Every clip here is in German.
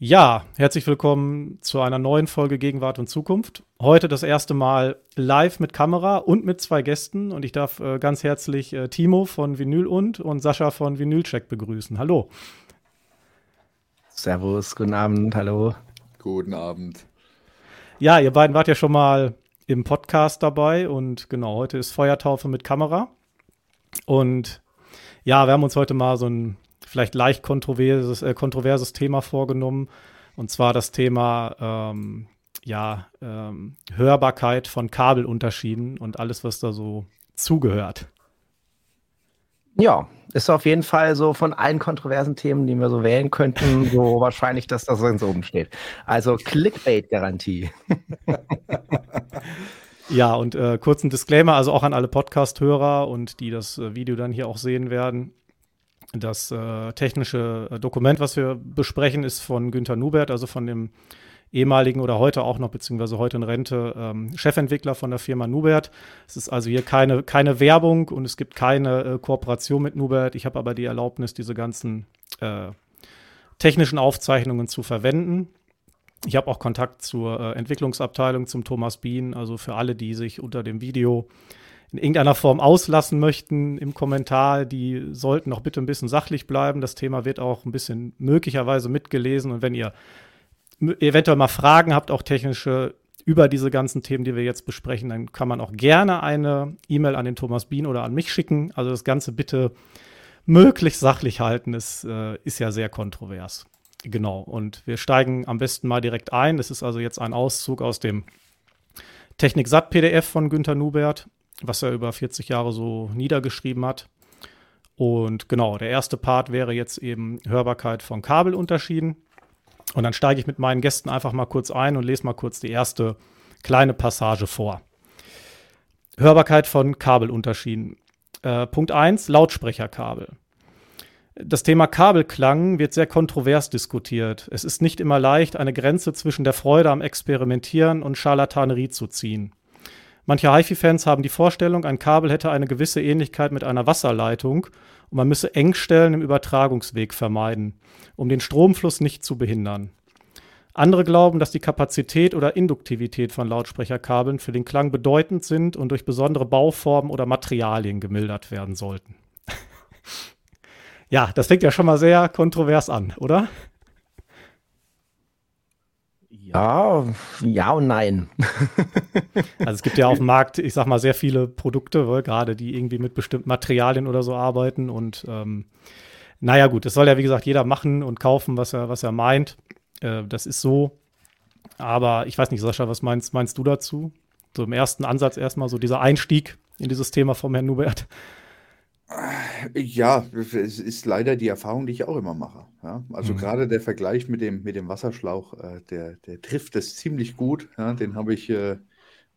Ja, herzlich willkommen zu einer neuen Folge Gegenwart und Zukunft. Heute das erste Mal live mit Kamera und mit zwei Gästen und ich darf äh, ganz herzlich äh, Timo von Vinyl und und Sascha von Vinylcheck begrüßen. Hallo. Servus, guten Abend, hallo. Guten Abend. Ja, ihr beiden wart ja schon mal im Podcast dabei und genau, heute ist Feuertaufe mit Kamera. Und ja, wir haben uns heute mal so ein vielleicht leicht kontroverses, äh, kontroverses Thema vorgenommen. Und zwar das Thema ähm, ja, ähm, Hörbarkeit von Kabelunterschieden und alles, was da so zugehört. Ja, ist auf jeden Fall so von allen kontroversen Themen, die wir so wählen könnten, so wahrscheinlich, dass das ganz oben steht. Also Clickbait-Garantie. ja, und äh, kurzen Disclaimer, also auch an alle Podcast-Hörer und die das äh, Video dann hier auch sehen werden. Das äh, technische Dokument, was wir besprechen, ist von Günter Nubert, also von dem ehemaligen oder heute auch noch, beziehungsweise heute in Rente, ähm, Chefentwickler von der Firma Nubert. Es ist also hier keine, keine Werbung und es gibt keine äh, Kooperation mit Nubert. Ich habe aber die Erlaubnis, diese ganzen äh, technischen Aufzeichnungen zu verwenden. Ich habe auch Kontakt zur äh, Entwicklungsabteilung, zum Thomas Bien, also für alle, die sich unter dem Video in irgendeiner Form auslassen möchten im Kommentar, die sollten auch bitte ein bisschen sachlich bleiben. Das Thema wird auch ein bisschen möglicherweise mitgelesen. Und wenn ihr eventuell mal Fragen habt, auch technische, über diese ganzen Themen, die wir jetzt besprechen, dann kann man auch gerne eine E-Mail an den Thomas Bien oder an mich schicken. Also das Ganze bitte möglichst sachlich halten. Es äh, ist ja sehr kontrovers. Genau. Und wir steigen am besten mal direkt ein. Es ist also jetzt ein Auszug aus dem Technik-Sat-PDF von Günter Nubert was er über 40 Jahre so niedergeschrieben hat. Und genau, der erste Part wäre jetzt eben Hörbarkeit von Kabelunterschieden. Und dann steige ich mit meinen Gästen einfach mal kurz ein und lese mal kurz die erste kleine Passage vor. Hörbarkeit von Kabelunterschieden. Äh, Punkt 1, Lautsprecherkabel. Das Thema Kabelklang wird sehr kontrovers diskutiert. Es ist nicht immer leicht, eine Grenze zwischen der Freude am Experimentieren und Charlatanerie zu ziehen. Manche HiFi-Fans haben die Vorstellung, ein Kabel hätte eine gewisse Ähnlichkeit mit einer Wasserleitung und man müsse Engstellen im Übertragungsweg vermeiden, um den Stromfluss nicht zu behindern. Andere glauben, dass die Kapazität oder Induktivität von Lautsprecherkabeln für den Klang bedeutend sind und durch besondere Bauformen oder Materialien gemildert werden sollten. ja, das fängt ja schon mal sehr kontrovers an, oder? Ja, ja und nein. also es gibt ja auf dem Markt, ich sag mal, sehr viele Produkte, gerade die irgendwie mit bestimmten Materialien oder so arbeiten. Und ähm, naja, gut, das soll ja, wie gesagt, jeder machen und kaufen, was er, was er meint. Äh, das ist so. Aber ich weiß nicht, Sascha, was meinst, meinst du dazu? So im ersten Ansatz erstmal so dieser Einstieg in dieses Thema vom Herrn Nubert. Ja, es ist leider die Erfahrung, die ich auch immer mache. Ja? Also Mhm. gerade der Vergleich mit dem, mit dem Wasserschlauch, äh, der, der trifft das ziemlich gut. Ja? Den habe ich, äh,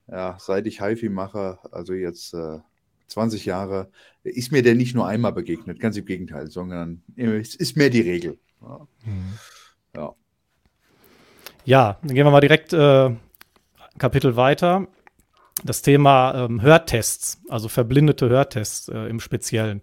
ja, seit ich HiFi mache, also jetzt äh, 20 Jahre, ist mir der nicht nur einmal begegnet, ganz im Gegenteil, sondern es ist mehr die Regel. Ja, Mhm. ja. Ja, dann gehen wir mal direkt äh, Kapitel weiter das Thema ähm, Hörtests, also verblindete Hörtests äh, im Speziellen.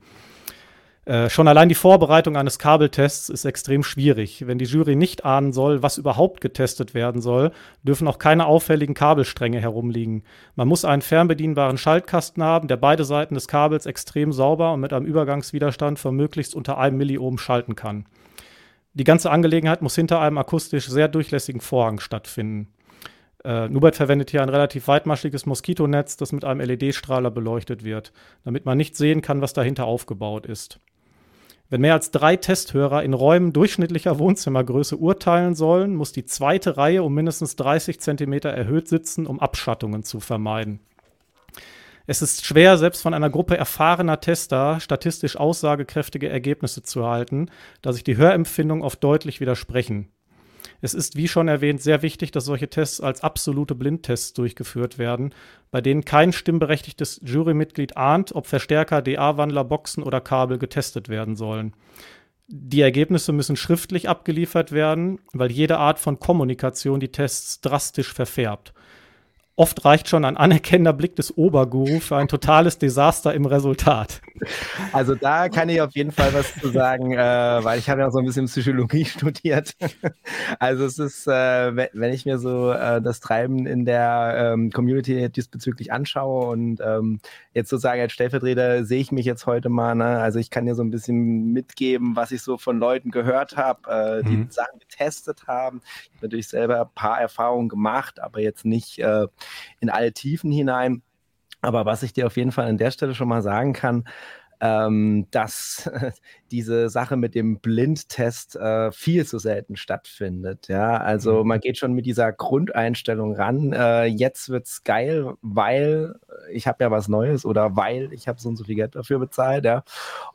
Äh, schon allein die Vorbereitung eines Kabeltests ist extrem schwierig. Wenn die Jury nicht ahnen soll, was überhaupt getestet werden soll, dürfen auch keine auffälligen Kabelstränge herumliegen. Man muss einen fernbedienbaren Schaltkasten haben, der beide Seiten des Kabels extrem sauber und mit einem Übergangswiderstand von möglichst unter einem Milliohm schalten kann. Die ganze Angelegenheit muss hinter einem akustisch sehr durchlässigen Vorhang stattfinden. Äh, Nubert verwendet hier ein relativ weitmaschiges Moskitonetz, das mit einem LED-Strahler beleuchtet wird, damit man nicht sehen kann, was dahinter aufgebaut ist. Wenn mehr als drei Testhörer in Räumen durchschnittlicher Wohnzimmergröße urteilen sollen, muss die zweite Reihe um mindestens 30 cm erhöht sitzen, um Abschattungen zu vermeiden. Es ist schwer, selbst von einer Gruppe erfahrener Tester statistisch aussagekräftige Ergebnisse zu erhalten, da sich die Hörempfindungen oft deutlich widersprechen. Es ist, wie schon erwähnt, sehr wichtig, dass solche Tests als absolute Blindtests durchgeführt werden, bei denen kein stimmberechtigtes Jurymitglied ahnt, ob Verstärker, DA-Wandler, Boxen oder Kabel getestet werden sollen. Die Ergebnisse müssen schriftlich abgeliefert werden, weil jede Art von Kommunikation die Tests drastisch verfärbt. Oft reicht schon ein anerkennender Blick des Oberguru für ein totales Desaster im Resultat. Also da kann ich auf jeden Fall was zu sagen, äh, weil ich habe ja so ein bisschen Psychologie studiert. also es ist, äh, wenn ich mir so äh, das Treiben in der ähm, Community diesbezüglich anschaue und ähm, jetzt sozusagen als Stellvertreter sehe ich mich jetzt heute mal, ne? also ich kann dir so ein bisschen mitgeben, was ich so von Leuten gehört habe, äh, die mhm. Sachen getestet haben. Ich habe natürlich selber ein paar Erfahrungen gemacht, aber jetzt nicht äh, in alle Tiefen hinein. Aber was ich dir auf jeden Fall an der Stelle schon mal sagen kann, ähm, dass diese Sache mit dem Blindtest äh, viel zu selten stattfindet. Ja, also mhm. man geht schon mit dieser Grundeinstellung ran. Äh, jetzt wird's geil, weil ich habe ja was Neues oder weil ich habe so und so viel Geld dafür bezahlt. Ja,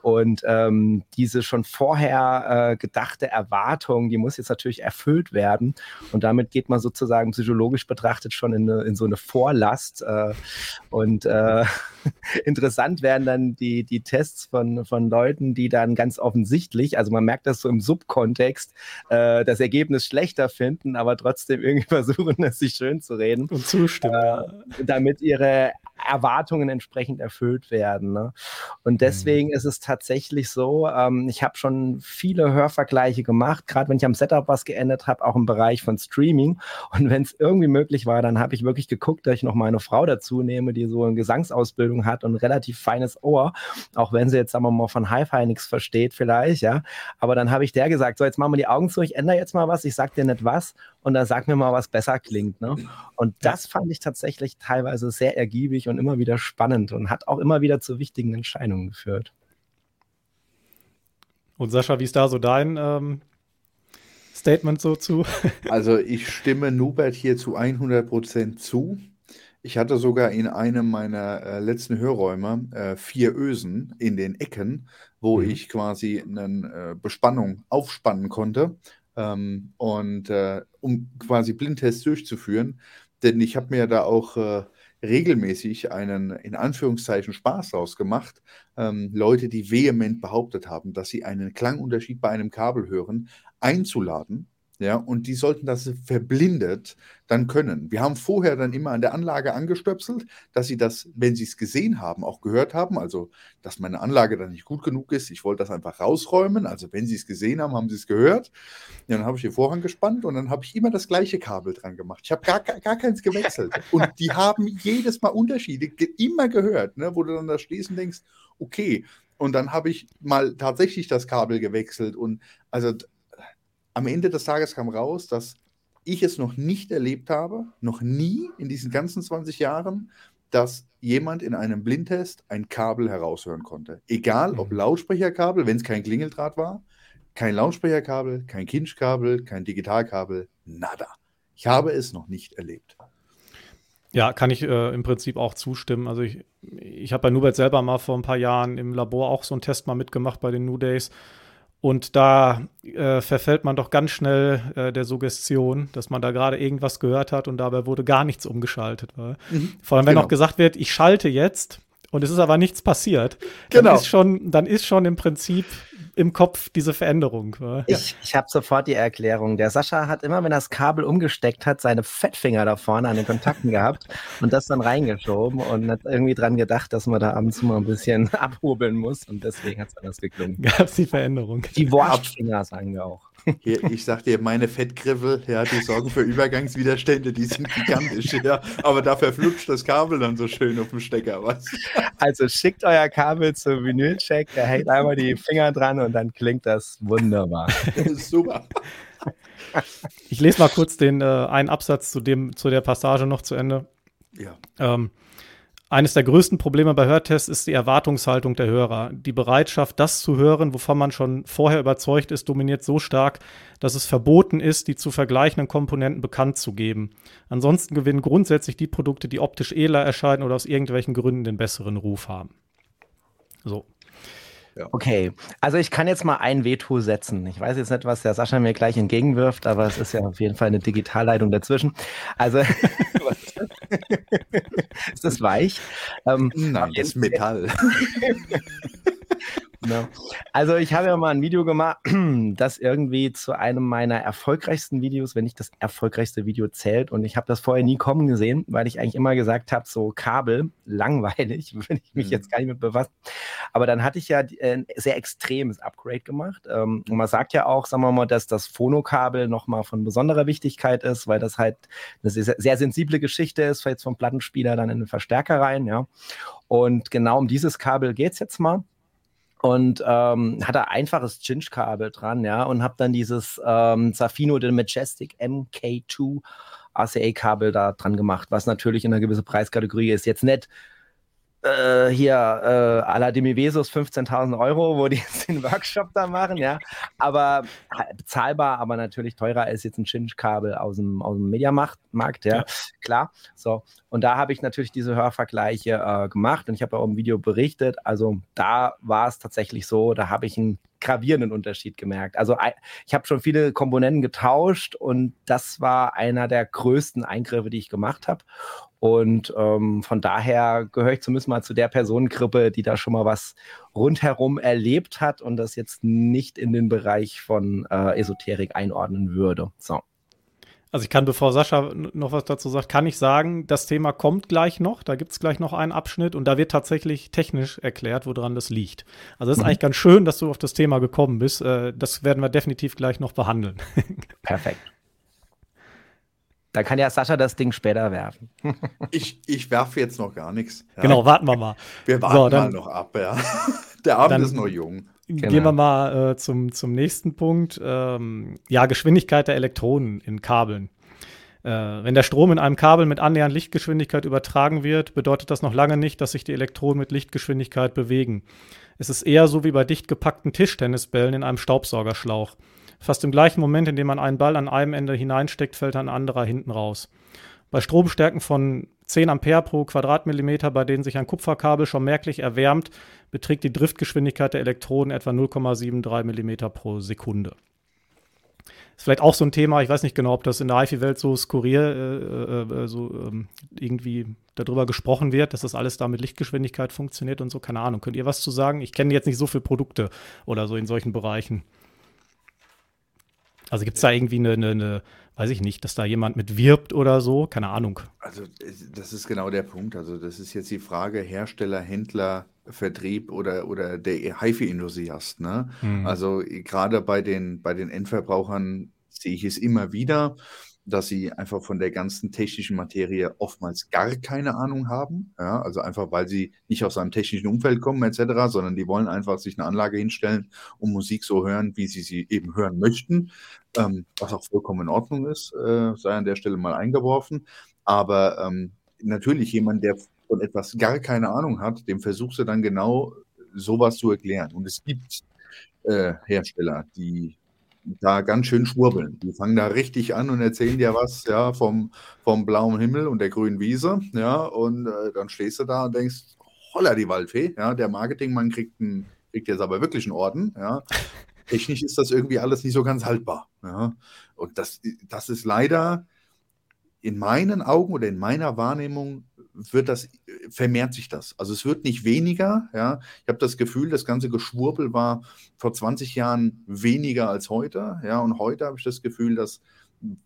und ähm, diese schon vorher äh, gedachte Erwartung, die muss jetzt natürlich erfüllt werden. Und damit geht man sozusagen psychologisch betrachtet schon in, eine, in so eine Vorlast. Äh, und äh, interessant werden dann die die Tests von von Leuten, die dann ganz offensichtlich, also man merkt das so im Subkontext, äh, das Ergebnis schlechter finden, aber trotzdem irgendwie versuchen, es sich schön zu reden. Und zustimmen. Äh, damit ihre Erwartungen entsprechend erfüllt werden. Ne? Und deswegen mhm. ist es tatsächlich so, ähm, ich habe schon viele Hörvergleiche gemacht, gerade wenn ich am Setup was geändert habe, auch im Bereich von Streaming. Und wenn es irgendwie möglich war, dann habe ich wirklich geguckt, dass ich noch meine Frau dazu nehme, die so eine Gesangsausbildung hat und ein relativ feines Ohr, auch wenn sie jetzt, sagen wir mal, von Hi-Fi nichts versteht vielleicht, ja. Aber dann habe ich der gesagt, so jetzt machen wir die Augen zu, ich ändere jetzt mal was, ich sag dir nicht was und dann sag mir mal, was besser klingt. Ne? Und das fand ich tatsächlich teilweise sehr ergiebig und immer wieder spannend und hat auch immer wieder zu wichtigen Entscheidungen geführt. Und Sascha, wie ist da so dein ähm, Statement so zu? also ich stimme Nubert hier zu 100% zu. Ich hatte sogar in einem meiner äh, letzten Hörräume äh, vier Ösen in den Ecken, wo mhm. ich quasi eine äh, Bespannung aufspannen konnte ähm, und äh, um quasi Blindtests durchzuführen. Denn ich habe mir da auch äh, regelmäßig einen in Anführungszeichen Spaß draus gemacht. Ähm, Leute, die vehement behauptet haben, dass sie einen Klangunterschied bei einem Kabel hören, einzuladen ja, und die sollten das verblindet dann können. Wir haben vorher dann immer an der Anlage angestöpselt, dass sie das, wenn sie es gesehen haben, auch gehört haben. Also, dass meine Anlage dann nicht gut genug ist. Ich wollte das einfach rausräumen. Also, wenn sie es gesehen haben, haben sie es gehört. Ja, dann habe ich den Vorhang gespannt und dann habe ich immer das gleiche Kabel dran gemacht. Ich habe gar, gar keins gewechselt. Und die haben jedes Mal Unterschiede immer gehört, ne, wo du dann da stehst und denkst, okay. Und dann habe ich mal tatsächlich das Kabel gewechselt. Und also am Ende des Tages kam raus, dass ich es noch nicht erlebt habe, noch nie in diesen ganzen 20 Jahren, dass jemand in einem Blindtest ein Kabel heraushören konnte. Egal ob mhm. Lautsprecherkabel, wenn es kein Klingeldraht war, kein Lautsprecherkabel, kein Kinchkabel, kein Digitalkabel, nada. Ich habe es noch nicht erlebt. Ja, kann ich äh, im Prinzip auch zustimmen. Also ich, ich habe bei Nubert selber mal vor ein paar Jahren im Labor auch so einen Test mal mitgemacht bei den New Days. Und da äh, verfällt man doch ganz schnell äh, der Suggestion, dass man da gerade irgendwas gehört hat und dabei wurde gar nichts umgeschaltet. Mhm. Vor allem, wenn genau. auch gesagt wird, ich schalte jetzt und es ist aber nichts passiert, genau. dann, ist schon, dann ist schon im Prinzip im Kopf diese Veränderung. Ich, ich habe sofort die Erklärung. Der Sascha hat immer, wenn er das Kabel umgesteckt hat, seine Fettfinger da vorne an den Kontakten gehabt und das dann reingeschoben und hat irgendwie dran gedacht, dass man da abends mal ein bisschen abhobeln muss und deswegen hat es anders geklungen. Gab es die Veränderung. Die Wortfinger sagen wir auch. Hier, ich sag dir, meine Fettgriffel, ja, die sorgen für Übergangswiderstände, die sind gigantisch, ja. Aber dafür flutscht das Kabel dann so schön auf dem Stecker, was? Also schickt euer Kabel zum Vinylcheck, der hält einmal die Finger dran und dann klingt das wunderbar. Super. Ich lese mal kurz den äh, einen Absatz zu, dem, zu der Passage noch zu Ende. Ja. Ähm, eines der größten Probleme bei Hörtests ist die Erwartungshaltung der Hörer. Die Bereitschaft, das zu hören, wovon man schon vorher überzeugt ist, dominiert so stark, dass es verboten ist, die zu vergleichenden Komponenten bekannt zu geben. Ansonsten gewinnen grundsätzlich die Produkte, die optisch edler erscheinen oder aus irgendwelchen Gründen den besseren Ruf haben. So. Ja. Okay, also ich kann jetzt mal ein Veto setzen. Ich weiß jetzt nicht, was der Sascha mir gleich entgegenwirft, aber es ist ja auf jeden Fall eine Digitalleitung dazwischen. Also, ist das weich? Ähm, Nein, das ist Metall. No. Also ich habe ja mal ein Video gemacht, das irgendwie zu einem meiner erfolgreichsten Videos, wenn nicht das erfolgreichste Video zählt. Und ich habe das vorher nie kommen gesehen, weil ich eigentlich immer gesagt habe, so Kabel, langweilig, will ich mich mhm. jetzt gar nicht mit befassen. Aber dann hatte ich ja ein sehr extremes Upgrade gemacht. Ähm, und man sagt ja auch, sagen wir mal, dass das Phonokabel nochmal von besonderer Wichtigkeit ist, weil das halt eine sehr, sehr sensible Geschichte ist, jetzt vom Plattenspieler dann in den Verstärker rein, ja. Und genau um dieses Kabel geht es jetzt mal und ähm, hatte einfaches Cinch-Kabel dran, ja, und habe dann dieses ähm, Safino den Majestic MK2 RCA-Kabel da dran gemacht, was natürlich in einer gewissen Preiskategorie ist. Jetzt nicht äh, hier äh, à la Demivesus 15.000 Euro, wo die jetzt den Workshop da machen, ja. Aber bezahlbar, aber natürlich teurer als jetzt ein Cinch-Kabel aus dem, aus dem Mediamarkt, ja. ja. Klar. So. Und da habe ich natürlich diese Hörvergleiche äh, gemacht und ich habe auch im Video berichtet. Also da war es tatsächlich so, da habe ich einen gravierenden Unterschied gemerkt. Also ich habe schon viele Komponenten getauscht und das war einer der größten Eingriffe, die ich gemacht habe. Und ähm, von daher gehöre ich zumindest mal zu der Personengruppe, die da schon mal was rundherum erlebt hat und das jetzt nicht in den Bereich von äh, Esoterik einordnen würde. So. Also ich kann, bevor Sascha noch was dazu sagt, kann ich sagen, das Thema kommt gleich noch. Da gibt es gleich noch einen Abschnitt und da wird tatsächlich technisch erklärt, woran das liegt. Also es ist mhm. eigentlich ganz schön, dass du auf das Thema gekommen bist. Äh, das werden wir definitiv gleich noch behandeln. Perfekt. Da kann ja Sascha das Ding später werfen. ich, ich werfe jetzt noch gar nichts. Ja. Genau, warten wir mal. Wir warten so, dann, mal noch ab, ja. Der Abend ist noch jung. Genau. Gehen wir mal äh, zum, zum nächsten Punkt. Ähm, ja, Geschwindigkeit der Elektronen in Kabeln. Äh, wenn der Strom in einem Kabel mit annähernd Lichtgeschwindigkeit übertragen wird, bedeutet das noch lange nicht, dass sich die Elektronen mit Lichtgeschwindigkeit bewegen. Es ist eher so wie bei dicht gepackten Tischtennisbällen in einem Staubsaugerschlauch. Fast im gleichen Moment, in dem man einen Ball an einem Ende hineinsteckt, fällt ein anderer hinten raus. Bei Stromstärken von 10 Ampere pro Quadratmillimeter, bei denen sich ein Kupferkabel schon merklich erwärmt, beträgt die Driftgeschwindigkeit der Elektroden etwa 0,73 Millimeter pro Sekunde. Ist vielleicht auch so ein Thema, ich weiß nicht genau, ob das in der HiFi-Welt so skurril, äh, äh, äh, so ähm, irgendwie darüber gesprochen wird, dass das alles da mit Lichtgeschwindigkeit funktioniert und so, keine Ahnung. Könnt ihr was zu sagen? Ich kenne jetzt nicht so viele Produkte oder so in solchen Bereichen. Also gibt es da irgendwie eine, eine, eine, weiß ich nicht, dass da jemand mit wirbt oder so? Keine Ahnung. Also das ist genau der Punkt. Also das ist jetzt die Frage Hersteller, Händler, Vertrieb oder, oder der HiFi-Enthusiast. Ne? Mhm. Also gerade bei den, bei den Endverbrauchern sehe ich es immer wieder dass sie einfach von der ganzen technischen Materie oftmals gar keine Ahnung haben. Ja, also einfach, weil sie nicht aus einem technischen Umfeld kommen etc., sondern die wollen einfach sich eine Anlage hinstellen und Musik so hören, wie sie sie eben hören möchten, ähm, was auch vollkommen in Ordnung ist, äh, sei an der Stelle mal eingeworfen. Aber ähm, natürlich jemand, der von etwas gar keine Ahnung hat, dem versuchst du dann genau sowas zu erklären. Und es gibt äh, Hersteller, die da ganz schön schwurbeln. Die fangen da richtig an und erzählen dir was, ja, vom, vom blauen Himmel und der grünen Wiese, ja, und äh, dann stehst du da und denkst, holla die Waldfee, ja, der Marketingmann kriegt, einen, kriegt jetzt aber wirklich einen Orden, ja. Technisch ist das irgendwie alles nicht so ganz haltbar, ja. Und das, das ist leider in meinen Augen oder in meiner Wahrnehmung wird das, vermehrt sich das. Also es wird nicht weniger. Ja. Ich habe das Gefühl, das ganze Geschwurbel war vor 20 Jahren weniger als heute. Ja. Und heute habe ich das Gefühl, dass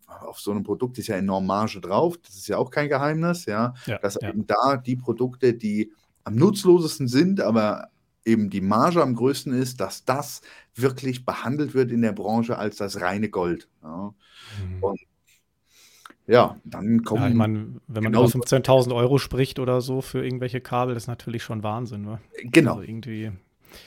auf so einem Produkt ist ja enorm Marge drauf. Das ist ja auch kein Geheimnis. Ja. ja dass ja. eben da die Produkte, die am nutzlosesten sind, aber eben die Marge am größten ist, dass das wirklich behandelt wird in der Branche als das reine Gold. Ja. Mhm. Und ja, dann kommen. Ja, ich meine, wenn man über 15.000 Euro spricht oder so für irgendwelche Kabel, das ist natürlich schon Wahnsinn. Ne? Genau. Also irgendwie.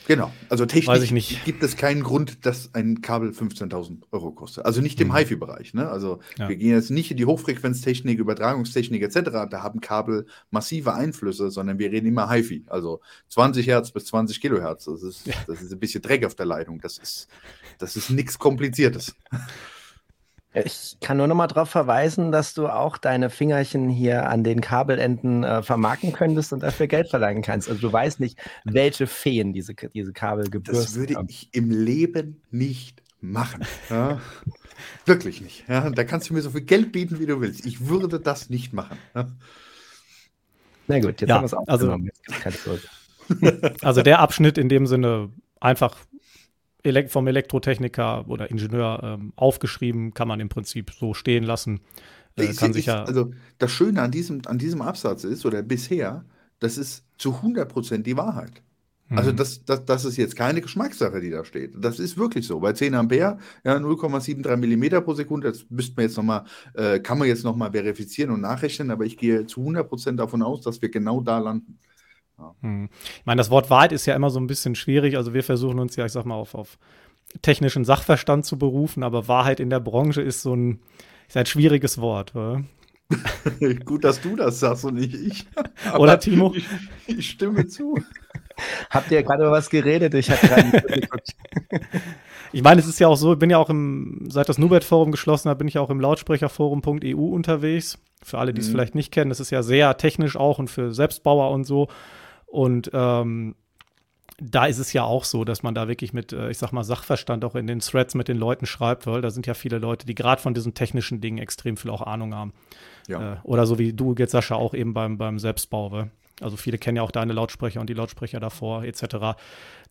Genau, also technisch gibt es keinen Grund, dass ein Kabel 15.000 Euro kostet. Also nicht im mhm. HiFi-Bereich. Ne? Also ja. wir gehen jetzt nicht in die Hochfrequenztechnik, Übertragungstechnik etc. Da haben Kabel massive Einflüsse, sondern wir reden immer HiFi. Also 20 Hertz bis 20 Kilohertz. Das ist, ja. das ist ein bisschen Dreck auf der Leitung. Das ist, das ist nichts Kompliziertes. Ich kann nur noch mal darauf verweisen, dass du auch deine Fingerchen hier an den Kabelenden äh, vermarkten könntest und dafür Geld verlangen kannst. Also du weißt nicht, welche Feen diese, diese Kabel gebühren. Das würde ich im Leben nicht machen. Ja? Wirklich nicht. Ja? Da kannst du mir so viel Geld bieten, wie du willst. Ich würde das nicht machen. Ja? Na gut, jetzt ja, haben wir es auch also, also der Abschnitt in dem Sinne einfach vom Elektrotechniker oder Ingenieur ähm, aufgeschrieben, kann man im Prinzip so stehen lassen. Äh, ich, ich, ja also das Schöne an diesem, an diesem Absatz ist, oder bisher, das ist zu 100% die Wahrheit. Also mhm. das, das, das ist jetzt keine Geschmackssache, die da steht. Das ist wirklich so. Bei 10 Ampere, ja, 0,73 Millimeter pro Sekunde, das müsste man jetzt noch mal, äh, kann man jetzt nochmal verifizieren und nachrechnen, aber ich gehe zu 100% davon aus, dass wir genau da landen. Ja. Hm. Ich meine, das Wort Wahrheit ist ja immer so ein bisschen schwierig. Also wir versuchen uns ja, ich sag mal, auf, auf technischen Sachverstand zu berufen, aber Wahrheit in der Branche ist so ein, ist ein schwieriges Wort. Oder? Gut, dass du das sagst und nicht ich. Oder Timo? Ich, ich stimme zu. Habt ihr gerade über was geredet? Ich habe gerade. Ich meine, es ist ja auch so, ich bin ja auch im, seit das Nubert-Forum geschlossen hat, bin ich auch im Lautsprecherforum.eu unterwegs. Für alle, die es mhm. vielleicht nicht kennen, das ist ja sehr technisch auch und für Selbstbauer und so. Und ähm, da ist es ja auch so, dass man da wirklich mit, äh, ich sag mal, Sachverstand auch in den Threads mit den Leuten schreibt, weil da sind ja viele Leute, die gerade von diesen technischen Dingen extrem viel auch Ahnung haben. Ja. Äh, oder so wie du jetzt, Sascha, auch eben beim, beim Selbstbau. Weil, also viele kennen ja auch deine Lautsprecher und die Lautsprecher davor, etc.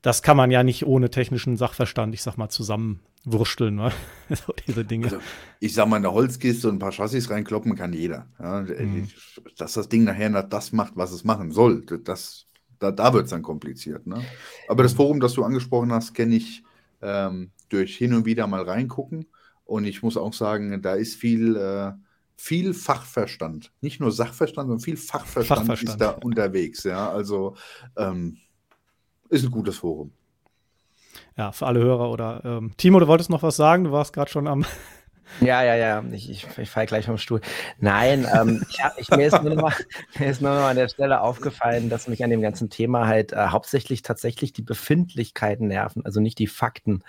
Das kann man ja nicht ohne technischen Sachverstand, ich sag mal, zusammenwursteln, ne? so diese Dinge. Also, ich sag mal, eine Holzkiste und ein paar Chassis reinkloppen kann jeder. Ja? Mhm. Dass das Ding nachher das macht, was es machen soll, das da, da wird es dann kompliziert. Ne? Aber das Forum, das du angesprochen hast, kenne ich ähm, durch hin und wieder mal reingucken. Und ich muss auch sagen, da ist viel, äh, viel Fachverstand. Nicht nur Sachverstand, sondern viel Fachverstand, Fachverstand. ist da unterwegs. Ja, also ähm, ist ein gutes Forum. Ja, für alle Hörer oder ähm, Timo, du wolltest noch was sagen? Du warst gerade schon am ja, ja, ja, ich, ich, ich falle gleich vom Stuhl. Nein, ähm, ich, ich, mir, ist nur noch mal, mir ist nur noch mal an der Stelle aufgefallen, dass mich an dem ganzen Thema halt äh, hauptsächlich tatsächlich die Befindlichkeiten nerven, also nicht die Fakten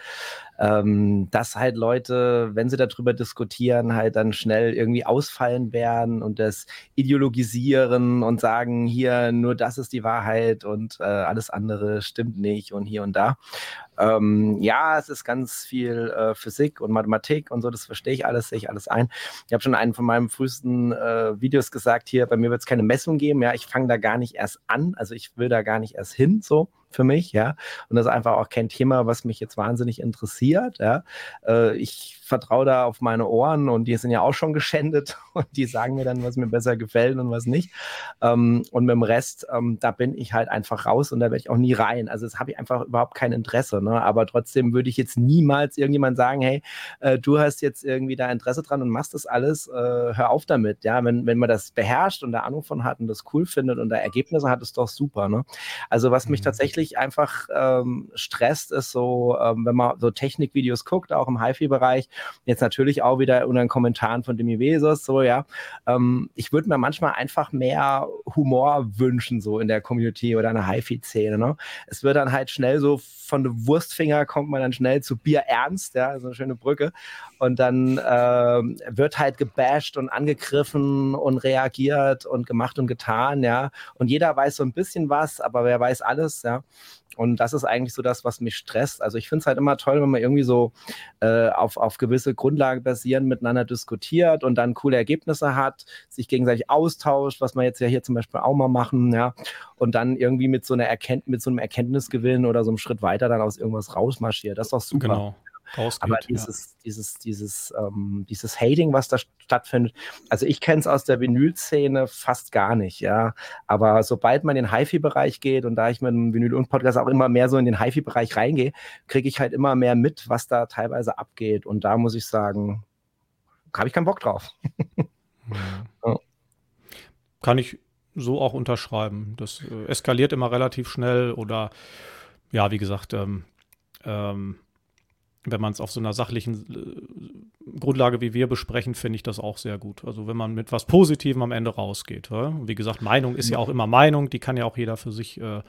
ähm, dass halt Leute, wenn sie darüber diskutieren, halt dann schnell irgendwie ausfallen werden und das ideologisieren und sagen, hier nur das ist die Wahrheit und äh, alles andere stimmt nicht und hier und da. Ähm, ja, es ist ganz viel äh, Physik und Mathematik und so, das verstehe ich alles, sehe ich alles ein. Ich habe schon einen von meinen frühesten äh, Videos gesagt, hier, bei mir wird es keine Messung geben, ja, ich fange da gar nicht erst an, also ich will da gar nicht erst hin, so für mich, ja. Und das ist einfach auch kein Thema, was mich jetzt wahnsinnig interessiert, ja. Äh, ich vertraue da auf meine Ohren und die sind ja auch schon geschändet und die sagen mir dann, was mir besser gefällt und was nicht. Ähm, und mit dem Rest, ähm, da bin ich halt einfach raus und da werde ich auch nie rein. Also das habe ich einfach überhaupt kein Interesse. Ne? Aber trotzdem würde ich jetzt niemals irgendjemand sagen, hey, äh, du hast jetzt irgendwie da Interesse dran und machst das alles, äh, hör auf damit. Ja, wenn, wenn man das beherrscht und da Ahnung von hat und das cool findet und da Ergebnisse hat, ist doch super. Ne? Also was mich mhm. Tatsächlich einfach ähm, stresst, ist so, ähm, wenn man so Technikvideos guckt, auch im HiFi-Bereich, Jetzt natürlich auch wieder unter den Kommentaren von Demi Vesos, so, ja. Ähm, ich würde mir manchmal einfach mehr Humor wünschen, so in der Community oder in der HiFi-Szene, ne? Es wird dann halt schnell so von der Wurstfinger kommt man dann schnell zu Bier ernst, ja, so eine schöne Brücke. Und dann äh, wird halt gebasht und angegriffen und reagiert und gemacht und getan, ja. Und jeder weiß so ein bisschen was, aber wer weiß alles, ja. Und das ist eigentlich so das, was mich stresst. Also ich finde es halt immer toll, wenn man irgendwie so äh, auf, auf gewisse Grundlagen basierend miteinander diskutiert und dann coole Ergebnisse hat, sich gegenseitig austauscht, was wir jetzt ja hier zum Beispiel auch mal machen, ja, und dann irgendwie mit so einer Erkennt mit so einem Erkenntnisgewinn oder so einem Schritt weiter dann aus irgendwas rausmarschiert. Das ist doch super. Genau rausgeht. Aber dieses, ja. dieses, dieses, ähm, dieses Hating, was da stattfindet, also ich kenne es aus der Vinyl-Szene fast gar nicht, ja. Aber sobald man in den HiFi-Bereich geht und da ich mit dem Vinyl und Podcast auch immer mehr so in den HiFi-Bereich reingehe, kriege ich halt immer mehr mit, was da teilweise abgeht. Und da muss ich sagen, habe ich keinen Bock drauf. ja. Kann ich so auch unterschreiben. Das äh, eskaliert immer relativ schnell oder ja, wie gesagt, ähm, ähm, wenn man es auf so einer sachlichen äh, Grundlage wie wir besprechen, finde ich das auch sehr gut. Also wenn man mit was Positivem am Ende rausgeht. Ja? Wie gesagt, Meinung ist ja auch immer Meinung, die kann ja auch jeder für sich, äh,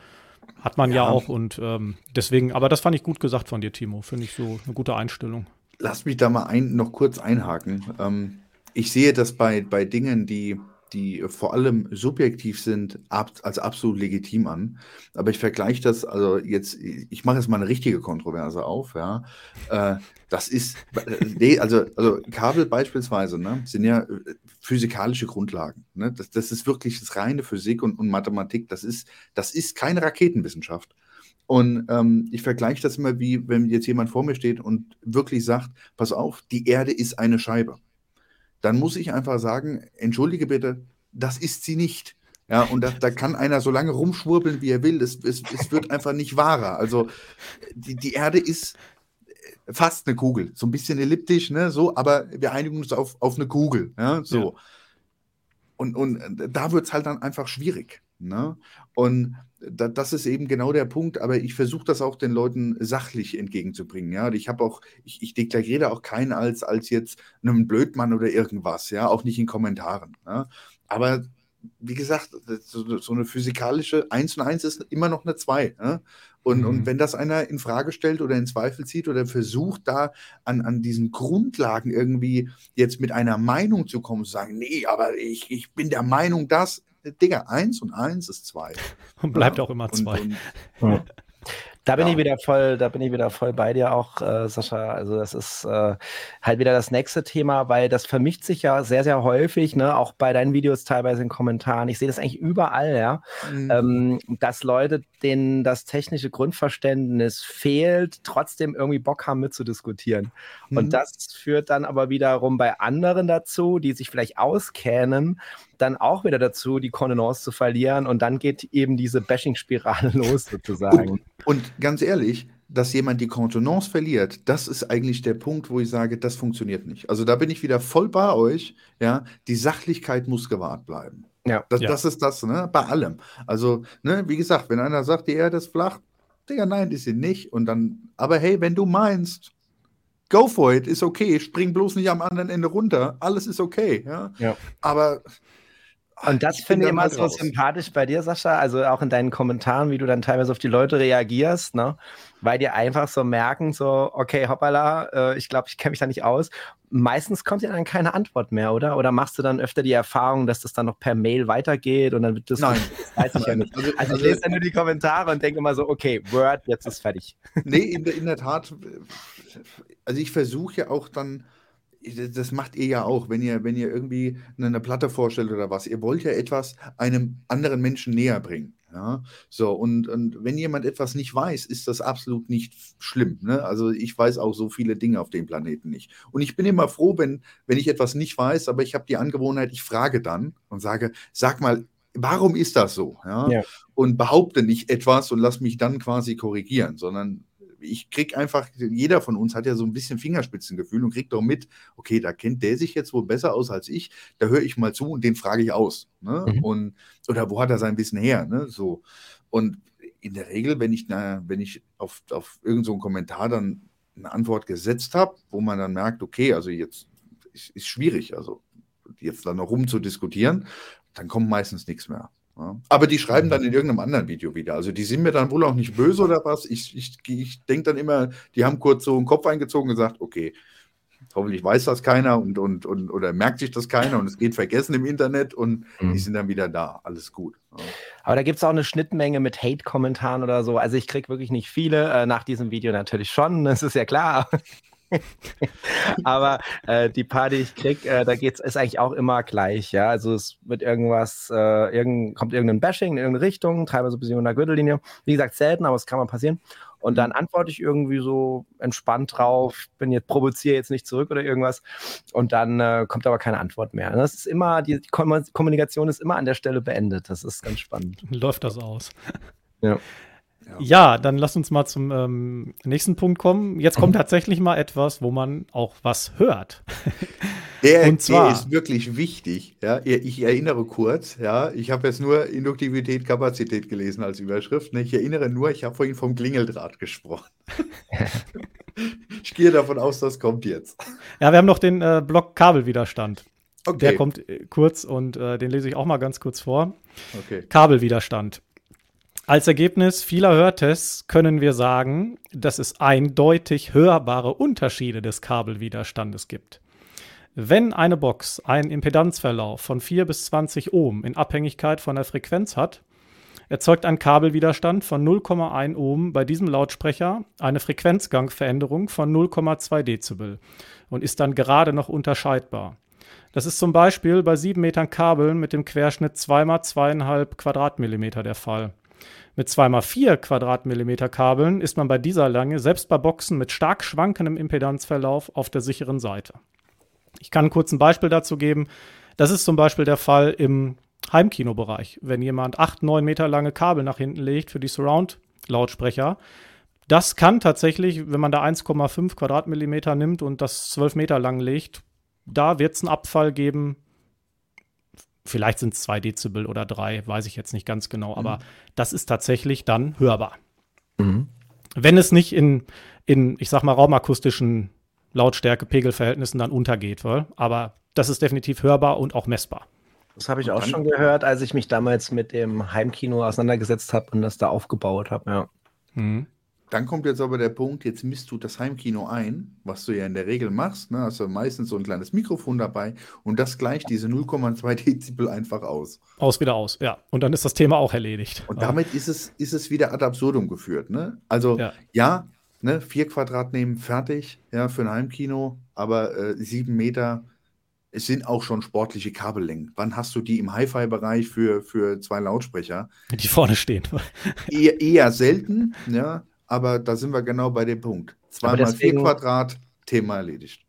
hat man ja, ja auch und ähm, deswegen, aber das fand ich gut gesagt von dir, Timo. Finde ich so eine gute Einstellung. Lass mich da mal ein, noch kurz einhaken. Ähm, ich sehe das bei, bei Dingen, die die vor allem subjektiv sind, ab, als absolut legitim an. Aber ich vergleiche das, also jetzt, ich mache jetzt mal eine richtige Kontroverse auf, ja. Äh, das ist, äh, also, also Kabel beispielsweise, ne, sind ja äh, physikalische Grundlagen. Ne? Das, das ist wirklich das reine Physik und, und Mathematik. Das ist, das ist keine Raketenwissenschaft. Und ähm, ich vergleiche das immer wie, wenn jetzt jemand vor mir steht und wirklich sagt, pass auf, die Erde ist eine Scheibe. Dann muss ich einfach sagen, entschuldige bitte, das ist sie nicht. Ja, und da, da kann einer so lange rumschwurbeln, wie er will. Es, es, es wird einfach nicht wahrer. Also die, die Erde ist fast eine Kugel, so ein bisschen elliptisch, ne, so, aber wir einigen uns auf, auf eine Kugel, ja, so. Ja. Und, und äh, da wird es halt dann einfach schwierig. Ne? Und da, das ist eben genau der Punkt, aber ich versuche das auch den Leuten sachlich entgegenzubringen. Ja, ich habe auch, ich, ich deklariere auch keinen als, als jetzt einen Blödmann oder irgendwas, ja, auch nicht in Kommentaren. Ja? Aber wie gesagt, so, so, eine physikalische 1 und 1 ist immer noch eine 2. Ja? Und, mhm. und wenn das einer in Frage stellt oder in Zweifel zieht oder versucht, da an, an diesen Grundlagen irgendwie jetzt mit einer Meinung zu kommen, zu sagen, nee, aber ich, ich bin der Meinung, dass, Digga, eins und eins ist zwei. Und bleibt ja. auch immer zwei. Und, und, da bin ja. ich wieder voll, da bin ich wieder voll bei dir auch, äh, Sascha. Also das ist äh, halt wieder das nächste Thema, weil das vermischt sich ja sehr, sehr häufig, ne, auch bei deinen Videos teilweise in Kommentaren. Ich sehe das eigentlich überall, ja, mhm. ähm, dass Leute, denen das technische Grundverständnis fehlt, trotzdem irgendwie Bock haben mitzudiskutieren. Mhm. Und das führt dann aber wiederum bei anderen dazu, die sich vielleicht auskennen, dann auch wieder dazu, die Kontenance zu verlieren und dann geht eben diese Bashing-Spirale los sozusagen. Und, und, ganz ehrlich, dass jemand die Kontenance verliert, das ist eigentlich der Punkt, wo ich sage, das funktioniert nicht. Also da bin ich wieder voll bei euch. Ja, die Sachlichkeit muss gewahrt bleiben. Ja, das, ja. das ist das, ne, bei allem. Also, ne, wie gesagt, wenn einer sagt, die Erde ist flach, Digga, nein, ist sie nicht. Und dann, aber hey, wenn du meinst, go for it, ist okay, spring bloß nicht am anderen Ende runter, alles ist okay. Ja, ja. aber und das finde ich immer so raus. sympathisch bei dir, Sascha, also auch in deinen Kommentaren, wie du dann teilweise auf die Leute reagierst, ne? weil die einfach so merken, so, okay, hoppala, äh, ich glaube, ich kenne mich da nicht aus. Meistens kommt ja dann keine Antwort mehr, oder? Oder machst du dann öfter die Erfahrung, dass das dann noch per Mail weitergeht und dann wird das. Nein. Weiß ich ja nicht. Also, also ich lese dann nur die Kommentare und denke immer so, okay, Word, jetzt ist fertig. Nee, in der, in der Tat, also ich versuche ja auch dann das macht ihr ja auch, wenn ihr, wenn ihr irgendwie eine Platte vorstellt oder was. Ihr wollt ja etwas einem anderen Menschen näher bringen. Ja, so, und, und wenn jemand etwas nicht weiß, ist das absolut nicht schlimm. Ne? Also ich weiß auch so viele Dinge auf dem Planeten nicht. Und ich bin immer froh, wenn, wenn ich etwas nicht weiß, aber ich habe die Angewohnheit, ich frage dann und sage, sag mal, warum ist das so? Ja? ja. Und behaupte nicht etwas und lass mich dann quasi korrigieren, sondern ich kriege einfach, jeder von uns hat ja so ein bisschen Fingerspitzengefühl und kriegt doch mit, okay, da kennt der sich jetzt wohl besser aus als ich, da höre ich mal zu und den frage ich aus. Ne? Mhm. Und, oder wo hat er sein Wissen her? Ne? So. Und in der Regel, wenn ich, na, wenn ich auf, auf irgendeinen so Kommentar dann eine Antwort gesetzt habe, wo man dann merkt, okay, also jetzt ist, ist schwierig, also jetzt dann noch rumzudiskutieren, dann kommt meistens nichts mehr. Ja. Aber die schreiben dann in irgendeinem anderen Video wieder. Also die sind mir dann wohl auch nicht böse oder was. Ich, ich, ich denke dann immer, die haben kurz so einen Kopf eingezogen und gesagt, okay, hoffentlich weiß das keiner und, und, und oder merkt sich das keiner und es geht vergessen im Internet und mhm. die sind dann wieder da. Alles gut. Ja. Aber da gibt es auch eine Schnittmenge mit Hate-Kommentaren oder so. Also ich kriege wirklich nicht viele, äh, nach diesem Video natürlich schon, das ist ja klar. Aber äh, die paar, die ich krieg, äh, da geht's, ist eigentlich auch immer gleich, ja. Also es wird irgendwas, äh, irgend, kommt irgendein Bashing in irgendeine Richtung, teilweise ein bisschen in der Gürtellinie. Wie gesagt, selten, aber es kann mal passieren. Und dann antworte ich irgendwie so entspannt drauf, bin jetzt, provoziere jetzt nicht zurück oder irgendwas. Und dann äh, kommt aber keine Antwort mehr. Das ist immer, die, die Kommunikation ist immer an der Stelle beendet. Das ist ganz spannend. Läuft das aus. Ja. Ja. dann lass uns mal zum ähm, nächsten Punkt kommen. Jetzt kommt tatsächlich mal etwas, wo man auch was hört. Der, Und zwar, der ist wirklich wichtig. Ja, ich erinnere kurz, ja, ich habe jetzt nur Induktivität, Kapazität gelesen als Überschrift. Ne? Ich erinnere nur, ich habe vorhin vom Klingeldraht gesprochen. ich gehe davon aus, das kommt jetzt. Ja, wir haben noch den äh, Block Kabelwiderstand. Okay. Der kommt äh, kurz und äh, den lese ich auch mal ganz kurz vor. Okay. Kabelwiderstand. Als Ergebnis vieler Hörtests können wir sagen, dass es eindeutig hörbare Unterschiede des Kabelwiderstandes gibt. Wenn eine Box einen Impedanzverlauf von 4 bis 20 Ohm in Abhängigkeit von der Frequenz hat, erzeugt ein Kabelwiderstand von 0,1 Ohm bei diesem Lautsprecher eine Frequenzgangveränderung von 0,2 Dezibel und ist dann gerade noch unterscheidbar. Das ist zum Beispiel bei 7 Metern Kabeln mit dem Querschnitt 2 x 2,5 Quadratmillimeter der Fall. Mit 2x4 Quadratmillimeter Kabeln ist man bei dieser Länge selbst bei Boxen mit stark schwankendem Impedanzverlauf auf der sicheren Seite. Ich kann kurz ein Beispiel dazu geben. Das ist zum Beispiel der Fall im Heimkinobereich. Wenn jemand 8, 9 Meter lange Kabel nach hinten legt für die Surround-Lautsprecher, das kann tatsächlich, wenn man da 1,5 Quadratmillimeter nimmt und das 12 Meter lang legt, da wird es einen Abfall geben. Vielleicht sind es 2 Dezibel oder 3, weiß ich jetzt nicht ganz genau, aber mhm. das ist tatsächlich dann hörbar. Mhm. Wenn es nicht in, in, ich sag mal, raumakustischen Lautstärke-Pegelverhältnissen dann untergeht, weil, aber das ist definitiv hörbar und auch messbar. Das habe ich auch schon gehört, als ich mich damals mit dem Heimkino auseinandergesetzt habe und das da aufgebaut habe, ja. Mhm. Dann kommt jetzt aber der Punkt, jetzt misst du das Heimkino ein, was du ja in der Regel machst, ne? also meistens so ein kleines Mikrofon dabei und das gleicht diese 0,2 Dezibel einfach aus. Aus wieder aus, ja. Und dann ist das Thema auch erledigt. Und damit ist es, ist es wieder ad absurdum geführt. Ne? Also ja, ja ne, vier Quadrat nehmen, fertig, ja, für ein Heimkino, aber äh, sieben Meter, es sind auch schon sportliche Kabellängen. Wann hast du die im Hi-Fi-Bereich für, für zwei Lautsprecher? Die vorne stehen. eher, eher selten, ja aber da sind wir genau bei dem Punkt. Zweimal vier Quadrat, Thema erledigt.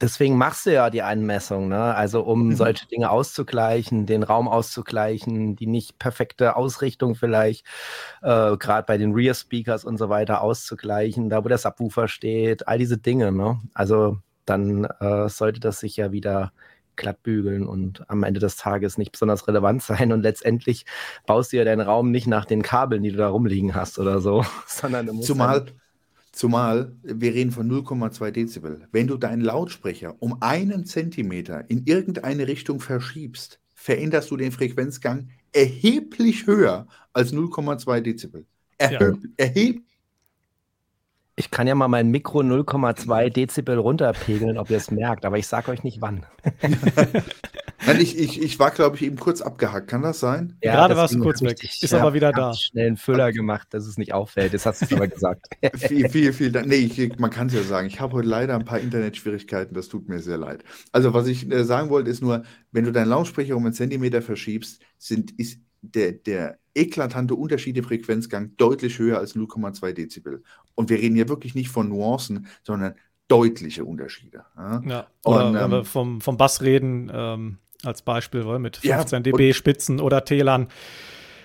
Deswegen machst du ja die Einmessung, ne? Also um mhm. solche Dinge auszugleichen, den Raum auszugleichen, die nicht perfekte Ausrichtung vielleicht, äh, gerade bei den Rear Speakers und so weiter auszugleichen, da wo der Subwoofer steht, all diese Dinge, ne? Also dann äh, sollte das sich ja wieder glatt bügeln und am Ende des Tages nicht besonders relevant sein. Und letztendlich baust du ja deinen Raum nicht nach den Kabeln, die du da rumliegen hast oder so, sondern du musst. Zumal, zumal wir reden von 0,2 Dezibel. Wenn du deinen Lautsprecher um einen Zentimeter in irgendeine Richtung verschiebst, veränderst du den Frequenzgang erheblich höher als 0,2 Dezibel. Erheb ja. Erheblich ich kann ja mal mein Mikro 0,2 Dezibel runterpegeln, ob ihr es merkt, aber ich sage euch nicht wann. Nein, ich, ich, ich war, glaube ich, eben kurz abgehackt. Kann das sein? Ja, Gerade war es kurz weg. Ist aber wieder da. schnell einen Füller gemacht, dass es nicht auffällt. Das hast du aber gesagt. viel, viel, viel Dank. Nee, ich, man kann es ja sagen. Ich habe heute leider ein paar Internetschwierigkeiten. Das tut mir sehr leid. Also, was ich äh, sagen wollte, ist nur, wenn du deinen Lautsprecher um einen Zentimeter verschiebst, sind, ist der, der eklatante Unterschied im Frequenzgang deutlich höher als 0,2 Dezibel. Und wir reden hier wirklich nicht von Nuancen, sondern deutliche Unterschiede. Ja, ja oder und, wenn wir ähm, vom, vom Bass reden, ähm, als Beispiel, weil mit 15 ja, dB Spitzen oder Tälern.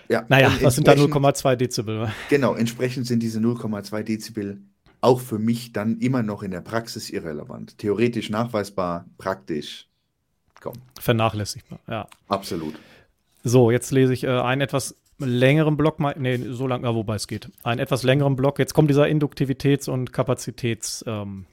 Ja, naja, was sind da 0,2 Dezibel? Genau, entsprechend sind diese 0,2 Dezibel auch für mich dann immer noch in der Praxis irrelevant. Theoretisch nachweisbar, praktisch, komm. Vernachlässigbar, ja. Absolut. So, jetzt lese ich äh, einen etwas längeren Block, nee, so lang, ja, wobei es geht. Einen etwas längeren Block. Jetzt kommt dieser Induktivitäts- und Kapazitätsblock. Ähm,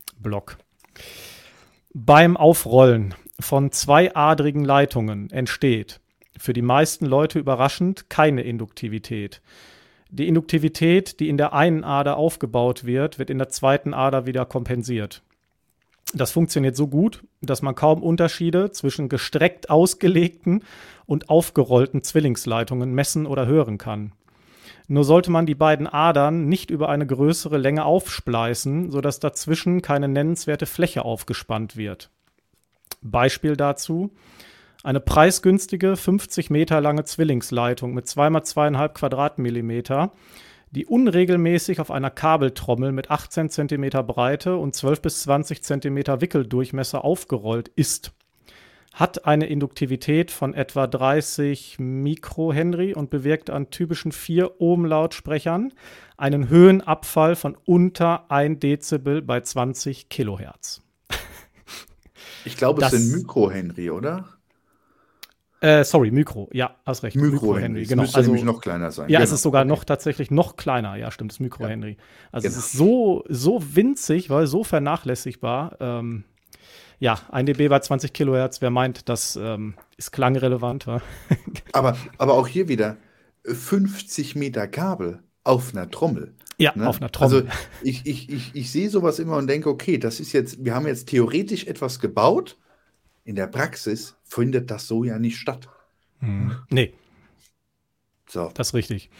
Beim Aufrollen von zweiadrigen Leitungen entsteht für die meisten Leute überraschend keine Induktivität. Die Induktivität, die in der einen Ader aufgebaut wird, wird in der zweiten Ader wieder kompensiert. Das funktioniert so gut, dass man kaum Unterschiede zwischen gestreckt ausgelegten und aufgerollten Zwillingsleitungen messen oder hören kann. Nur sollte man die beiden Adern nicht über eine größere Länge aufspleißen, sodass dazwischen keine nennenswerte Fläche aufgespannt wird. Beispiel dazu: Eine preisgünstige 50 Meter lange Zwillingsleitung mit 2x2,5 Quadratmillimeter die unregelmäßig auf einer Kabeltrommel mit 18 cm Breite und 12 bis 20 cm Wickeldurchmesser aufgerollt ist, hat eine Induktivität von etwa 30 Mikrohenry und bewirkt an typischen 4 Ohm Lautsprechern einen Höhenabfall von unter 1 Dezibel bei 20 Kilohertz. Ich glaube, es sind Mikrohenry, oder? Äh, sorry, Mikro. Ja, hast recht. Mikro-Henry, genau. Müsste also, nämlich noch kleiner sein. Ja, genau. es ist sogar okay. noch tatsächlich noch kleiner. Ja, stimmt, das Mikro-Henry. Also genau. es ist so, so winzig, weil so vernachlässigbar. Ähm, ja, 1 dB bei 20 Kilohertz. Wer meint, das ähm, ist klangrelevant. aber, aber auch hier wieder 50 Meter Kabel auf einer Trommel. Ja, ne? auf einer Trommel. Also ich, ich, ich, ich sehe sowas immer und denke, okay, das ist jetzt, wir haben jetzt theoretisch etwas gebaut in der Praxis findet das so ja nicht statt. Hm. Nee. So. Das ist richtig.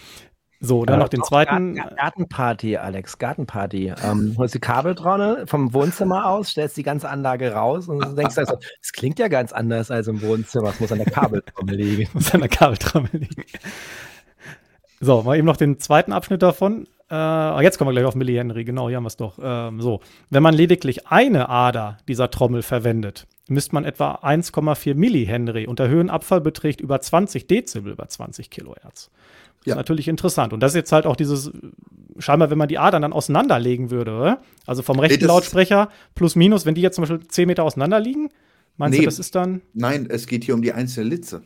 So, dann äh, noch den zweiten. Gartenparty, Alex, Gartenparty. Ähm, holst die Kabeltraune vom Wohnzimmer aus, stellst die ganze Anlage raus und du denkst also, das klingt ja ganz anders als im Wohnzimmer. Es muss an der Kabeltrommel liegen. muss an der Kabeltrommel liegen. So, mal eben noch den zweiten Abschnitt davon. Äh, jetzt kommen wir gleich auf Millihenry, genau, hier haben wir es doch. Ähm, so, wenn man lediglich eine Ader dieser Trommel verwendet, misst man etwa 1,4 Millihenry und der Höhenabfall beträgt über 20 Dezibel bei 20 Kilohertz. Das ja. ist natürlich interessant. Und das ist jetzt halt auch dieses, scheinbar, wenn man die Adern dann auseinanderlegen würde, oder? also vom rechten nee, Lautsprecher plus minus, wenn die jetzt zum Beispiel 10 Meter auseinander liegen, meinst nee, du, das ist dann. Nein, es geht hier um die einzelne Litze.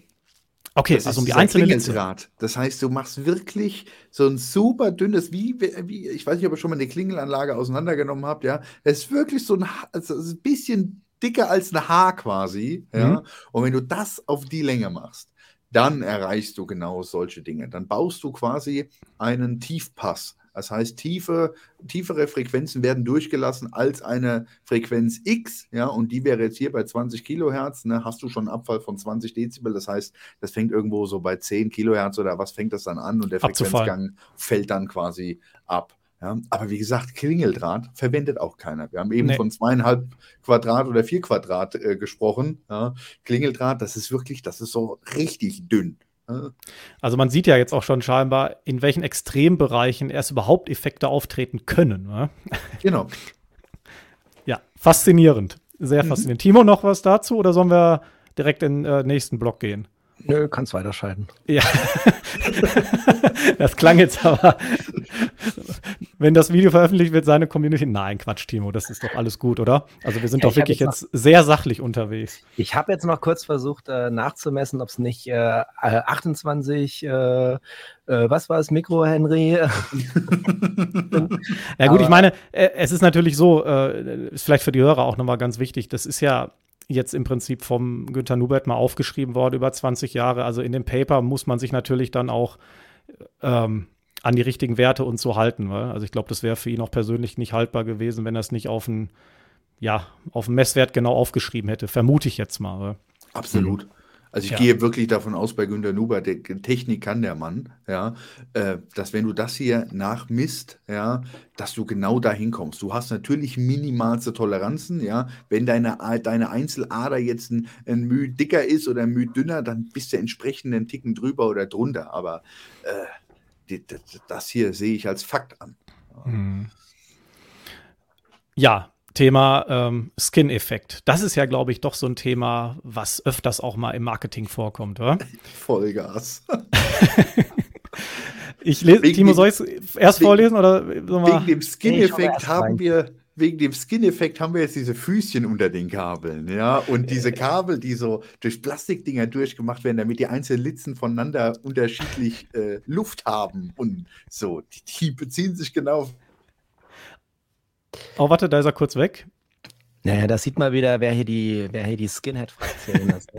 Okay, das also um die einzelne Litze. Das heißt, du machst wirklich so ein super dünnes, wie, wie ich weiß nicht, ob ihr schon mal eine Klingelanlage auseinandergenommen habt, ja. Es ist wirklich so ein, also ein bisschen dicker als ein Haar quasi, ja. Mhm. Und wenn du das auf die Länge machst, dann erreichst du genau solche Dinge. Dann baust du quasi einen Tiefpass. Das heißt, tiefe, tiefere Frequenzen werden durchgelassen als eine Frequenz X, ja, und die wäre jetzt hier bei 20 Kilohertz, ne, hast du schon einen Abfall von 20 Dezibel, das heißt, das fängt irgendwo so bei 10 Kilohertz oder was fängt das dann an und der Frequenzgang fällt dann quasi ab. Ja, aber wie gesagt, Klingeldraht verwendet auch keiner. Wir haben eben nee. von zweieinhalb Quadrat oder vier Quadrat äh, gesprochen. Ja, Klingeldraht, das ist wirklich, das ist so richtig dünn. Also man sieht ja jetzt auch schon scheinbar, in welchen Extrembereichen erst überhaupt Effekte auftreten können. Ne? Genau. ja, faszinierend. Sehr mhm. faszinierend. Timo, noch was dazu oder sollen wir direkt in den äh, nächsten Block gehen? Nö, kannst weiterscheiden. Ja. das klang jetzt aber. Wenn das Video veröffentlicht wird, seine Community. Nein, Quatsch, Timo, das ist doch alles gut, oder? Also wir sind ja, doch wirklich jetzt, jetzt sehr sachlich unterwegs. Ich habe jetzt noch kurz versucht äh, nachzumessen, ob es nicht äh, 28, äh, äh, was war es, Mikro, Henry? ja gut, ich meine, äh, es ist natürlich so, äh, ist vielleicht für die Hörer auch nochmal ganz wichtig, das ist ja jetzt im Prinzip vom Günter Nubert mal aufgeschrieben worden über 20 Jahre. Also in dem Paper muss man sich natürlich dann auch ähm, an die richtigen Werte und so halten. Weil? Also ich glaube, das wäre für ihn auch persönlich nicht haltbar gewesen, wenn er es nicht auf einen, ja, auf Messwert genau aufgeschrieben hätte. Vermute ich jetzt mal. Weil? Absolut. Mhm. Also ich ja. gehe wirklich davon aus, bei Günter Nuber, der Technik kann der Mann, ja, äh, dass wenn du das hier nachmisst, ja, dass du genau dahin kommst. Du hast natürlich minimalste Toleranzen, ja. Wenn deine, deine Einzelader jetzt ein, ein Mühe dicker ist oder ein Mühe dünner, dann bist du entsprechend einen Ticken drüber oder drunter. Aber äh, die, das hier sehe ich als Fakt an. Hm. Ja, Thema ähm, Skin-Effekt. Das ist ja, glaube ich, doch so ein Thema, was öfters auch mal im Marketing vorkommt, oder? Vollgas. ich lese, Timo, soll ich es erst wegen, vorlesen oder wegen dem Skin-Effekt haben wir wegen dem Skin-Effekt haben wir jetzt diese Füßchen unter den Kabeln, ja, und diese Kabel, die so durch Plastikdinger durchgemacht werden, damit die einzelnen Litzen voneinander unterschiedlich äh, Luft haben und so, die, die beziehen sich genau Oh, warte, da ist er kurz weg. Naja, da sieht man wieder, wer hier die, die Skinhead-Fraktion ist.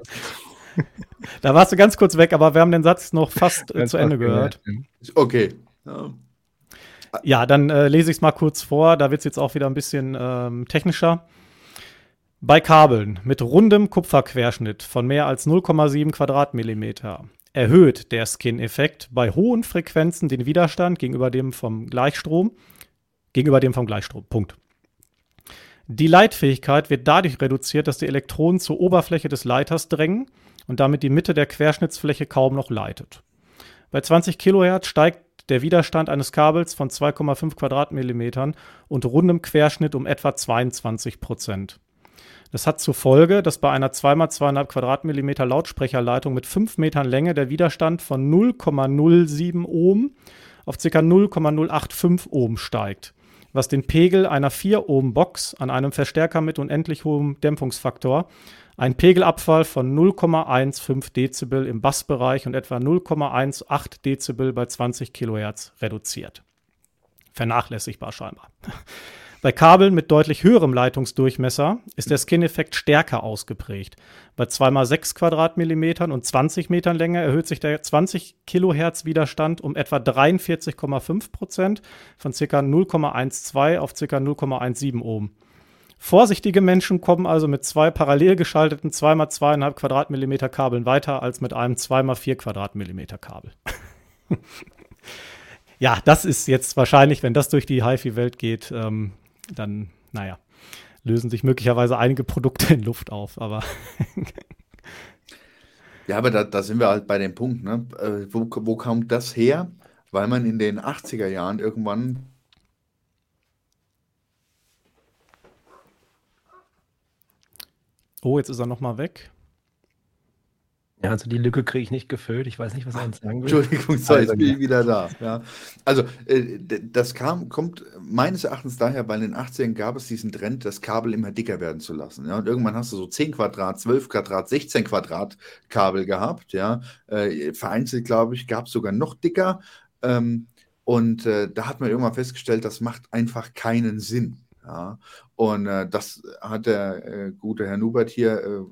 da warst du ganz kurz weg, aber wir haben den Satz noch fast äh, zu Ende gehört. Okay. Ja, ja dann äh, lese ich es mal kurz vor. Da wird es jetzt auch wieder ein bisschen ähm, technischer. Bei Kabeln mit rundem Kupferquerschnitt von mehr als 0,7 Quadratmillimeter erhöht der Skin-Effekt bei hohen Frequenzen den Widerstand gegenüber dem vom Gleichstrom gegenüber dem vom Gleichstrom. Punkt. Die Leitfähigkeit wird dadurch reduziert, dass die Elektronen zur Oberfläche des Leiters drängen und damit die Mitte der Querschnittsfläche kaum noch leitet. Bei 20 Kilohertz steigt der Widerstand eines Kabels von 2,5 Quadratmillimetern und rundem Querschnitt um etwa 22 Prozent. Das hat zur Folge, dass bei einer 2x2,5 Quadratmillimeter Lautsprecherleitung mit 5 Metern Länge der Widerstand von 0,07 Ohm auf ca. 0,085 Ohm steigt was den Pegel einer 4-Ohm-Box an einem Verstärker mit unendlich hohem Dämpfungsfaktor, ein Pegelabfall von 0,15 Dezibel im Bassbereich und etwa 0,18 Dezibel bei 20 Kilohertz reduziert. Vernachlässigbar scheinbar. Bei Kabeln mit deutlich höherem Leitungsdurchmesser ist der Skin-Effekt stärker ausgeprägt. Bei 2x6 Quadratmillimetern und 20 Metern Länge erhöht sich der 20 Kilohertz Widerstand um etwa 43,5 Prozent von ca. 0,12 auf ca. 0,17 Ohm. Vorsichtige Menschen kommen also mit zwei parallel geschalteten 2x2,5 Quadratmillimeter Kabeln weiter als mit einem 2x4 Quadratmillimeter Kabel. ja, das ist jetzt wahrscheinlich, wenn das durch die HiFi-Welt geht, ähm, dann, naja, lösen sich möglicherweise einige Produkte in Luft auf, aber. ja, aber da, da, sind wir halt bei dem Punkt, ne? Äh, wo, wo kommt das her? weil man in den 80er Jahren irgendwann Oh, jetzt ist er nochmal weg. Ja, also die Lücke kriege ich nicht gefüllt. Ich weiß nicht, was er uns sagen will. Entschuldigung, so, jetzt bin ich wieder da. Ja. Also, äh, das kam, kommt meines Erachtens daher, weil in den 80ern gab es diesen Trend, das Kabel immer dicker werden zu lassen. Ja. Und irgendwann hast du so 10 Quadrat, 12 Quadrat, 16 Quadrat Kabel gehabt. Ja. Äh, vereinzelt, glaube ich, gab es sogar noch dicker. Ähm, und äh, da hat man irgendwann festgestellt, das macht einfach keinen Sinn. Ja. Und das hat der gute Herr Nubert hier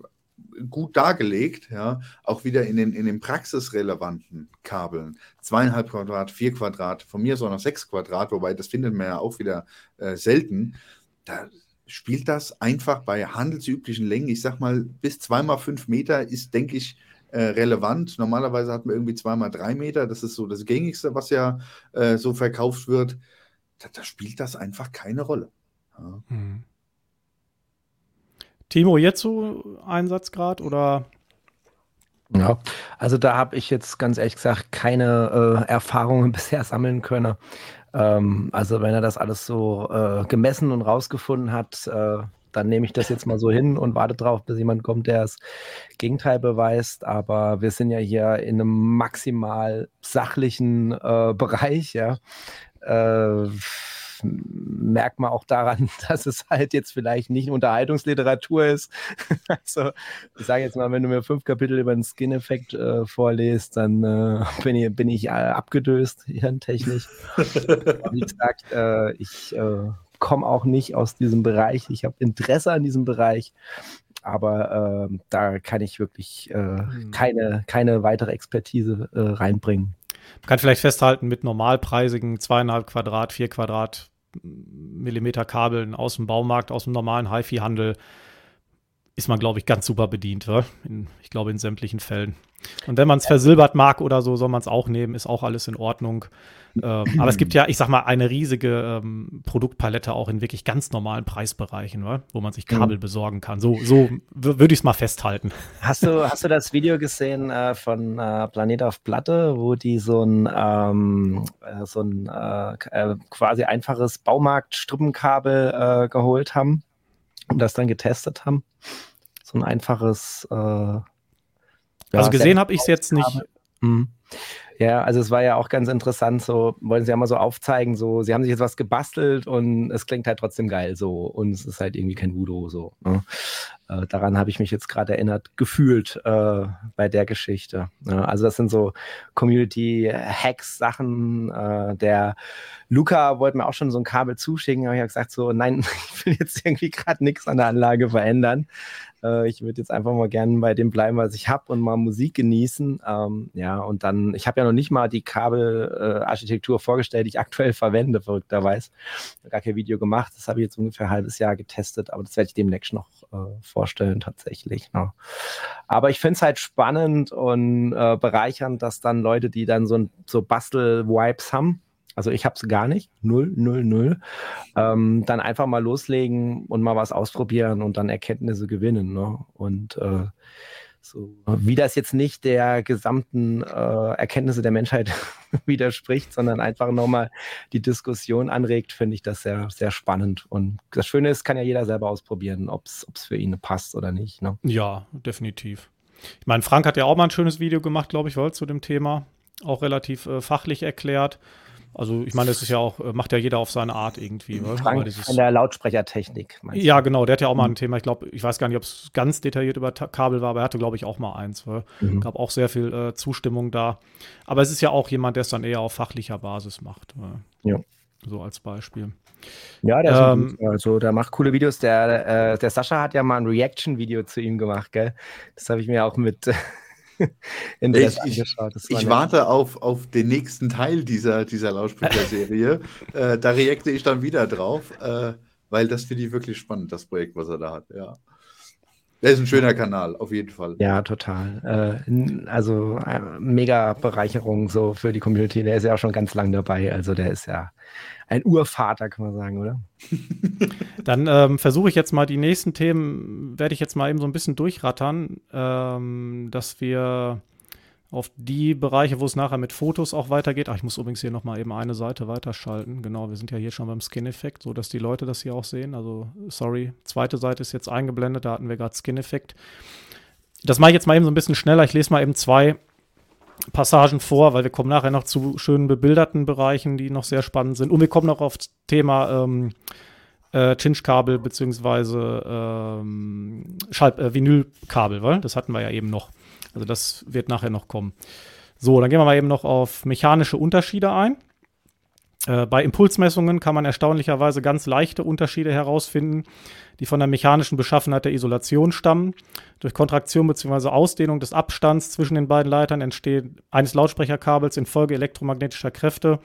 gut dargelegt, ja, auch wieder in den, in den praxisrelevanten Kabeln. Zweieinhalb Quadrat, vier Quadrat, von mir so noch sechs Quadrat, wobei das findet man ja auch wieder äh, selten. Da spielt das einfach bei handelsüblichen Längen, ich sag mal, bis zweimal fünf Meter ist, denke ich, äh, relevant. Normalerweise hat man irgendwie zweimal drei Meter, das ist so das gängigste, was ja äh, so verkauft wird. Da, da, spielt das einfach keine Rolle. Ja. Mhm. Timo, jetzt so Einsatzgrad oder? Ja, also da habe ich jetzt ganz ehrlich gesagt keine äh, Erfahrungen bisher sammeln können. Ähm, also wenn er das alles so äh, gemessen und rausgefunden hat, äh, dann nehme ich das jetzt mal so hin und warte drauf, bis jemand kommt, der das Gegenteil beweist. Aber wir sind ja hier in einem maximal sachlichen äh, Bereich, ja. Äh, merkt man auch daran, dass es halt jetzt vielleicht nicht Unterhaltungsliteratur ist. also, ich sage jetzt mal, wenn du mir fünf Kapitel über den Skin-Effekt äh, vorlest, dann äh, bin ich, bin ich äh, abgedöst, hirntechnisch. Wie gesagt, äh, ich äh, komme auch nicht aus diesem Bereich. Ich habe Interesse an diesem Bereich aber äh, da kann ich wirklich mhm. keine, keine weitere Expertise reinbringen. Man kann vielleicht festhalten, mit normalpreisigen zweieinhalb Quadrat, vier Quadrat Millimeter Kabeln aus dem Baumarkt, aus dem normalen HiFi-Handel ist man, glaube ich, ganz super bedient. In, ich glaube, in sämtlichen Fällen. Und wenn man es versilbert mag oder so, soll man es auch nehmen, ist auch alles in Ordnung. Ähm, aber es gibt ja, ich sag mal, eine riesige ähm, Produktpalette auch in wirklich ganz normalen Preisbereichen, oder? wo man sich Kabel mhm. besorgen kann. So, so würde ich es mal festhalten. Hast du, hast du das Video gesehen äh, von äh, Planet auf Platte, wo die so ein, ähm, äh, so ein äh, äh, quasi einfaches Baumarkt-Strippenkabel äh, geholt haben und das dann getestet haben? So ein einfaches ja, also gesehen habe ich es jetzt nicht. Mhm. Ja, also es war ja auch ganz interessant, so wollen sie ja mal so aufzeigen, so sie haben sich jetzt was gebastelt und es klingt halt trotzdem geil so und es ist halt irgendwie kein Voodoo so. Ne? Äh, daran habe ich mich jetzt gerade erinnert, gefühlt äh, bei der Geschichte. Ne? Also das sind so Community-Hacks-Sachen. Äh, der Luca wollte mir auch schon so ein Kabel zuschicken, aber ich habe gesagt so, nein, ich will jetzt irgendwie gerade nichts an der Anlage verändern. Äh, ich würde jetzt einfach mal gerne bei dem bleiben, was ich habe und mal Musik genießen. Ähm, ja, und dann, ich habe ja noch nicht mal die Kabelarchitektur vorgestellt, die ich aktuell verwende, verrückterweise. Gar kein Video gemacht. Das habe ich jetzt ungefähr ein halbes Jahr getestet, aber das werde ich demnächst noch äh, vorstellen, tatsächlich. Ne? Aber ich finde es halt spannend und äh, bereichernd, dass dann Leute, die dann so, so Bastel-Vibes haben, also ich habe es gar nicht, null, null, null. Ähm, dann einfach mal loslegen und mal was ausprobieren und dann Erkenntnisse gewinnen. Ne? Und äh, so, wie das jetzt nicht der gesamten äh, Erkenntnisse der Menschheit widerspricht, sondern einfach nochmal die Diskussion anregt, finde ich das sehr, sehr spannend. Und das Schöne ist, kann ja jeder selber ausprobieren, ob es für ihn passt oder nicht. Ne? Ja, definitiv. Ich meine, Frank hat ja auch mal ein schönes Video gemacht, glaube ich, zu dem Thema. Auch relativ äh, fachlich erklärt. Also ich meine, das ist ja auch, äh, macht ja jeder auf seine Art irgendwie. Frank dieses, von der Lautsprechertechnik. Ja, genau, der hat ja auch mal ein mhm. Thema. Ich glaube, ich weiß gar nicht, ob es ganz detailliert über Kabel war, aber er hatte, glaube ich, auch mal eins. Mhm. gab auch sehr viel äh, Zustimmung da. Aber es ist ja auch jemand, der es dann eher auf fachlicher Basis macht. Äh, ja. So als Beispiel. Ja, der, ähm, also, der macht coole Videos. Der, äh, der Sascha hat ja mal ein Reaction-Video zu ihm gemacht, gell? Das habe ich mir auch mit ich, ich, ich warte auf, auf den nächsten Teil dieser, dieser Lautsprecherserie. äh, da reakte ich dann wieder drauf, äh, weil das finde ich wirklich spannend, das Projekt, was er da hat. Ja. Der ist ein schöner Kanal, auf jeden Fall. Ja, total. Äh, also äh, mega Bereicherung so für die Community. Der ist ja auch schon ganz lang dabei. Also der ist ja ein Urvater, kann man sagen, oder? Dann ähm, versuche ich jetzt mal die nächsten Themen, werde ich jetzt mal eben so ein bisschen durchrattern, ähm, dass wir auf die Bereiche, wo es nachher mit Fotos auch weitergeht. Ach, ich muss übrigens hier nochmal eben eine Seite weiterschalten. Genau, wir sind ja hier schon beim Skin-Effekt, so dass die Leute das hier auch sehen. Also, sorry, zweite Seite ist jetzt eingeblendet, da hatten wir gerade Skin-Effekt. Das mache ich jetzt mal eben so ein bisschen schneller. Ich lese mal eben zwei Passagen vor, weil wir kommen nachher noch zu schönen bebilderten Bereichen, die noch sehr spannend sind. Und wir kommen noch auf das Thema ähm, äh, Chinch-Kabel beziehungsweise ähm, äh, Vinylkabel, weil das hatten wir ja eben noch. Also das wird nachher noch kommen. So, dann gehen wir mal eben noch auf mechanische Unterschiede ein. Äh, bei Impulsmessungen kann man erstaunlicherweise ganz leichte Unterschiede herausfinden, die von der mechanischen Beschaffenheit der Isolation stammen. Durch Kontraktion bzw. Ausdehnung des Abstands zwischen den beiden Leitern entsteht eines Lautsprecherkabels infolge elektromagnetischer Kräfte.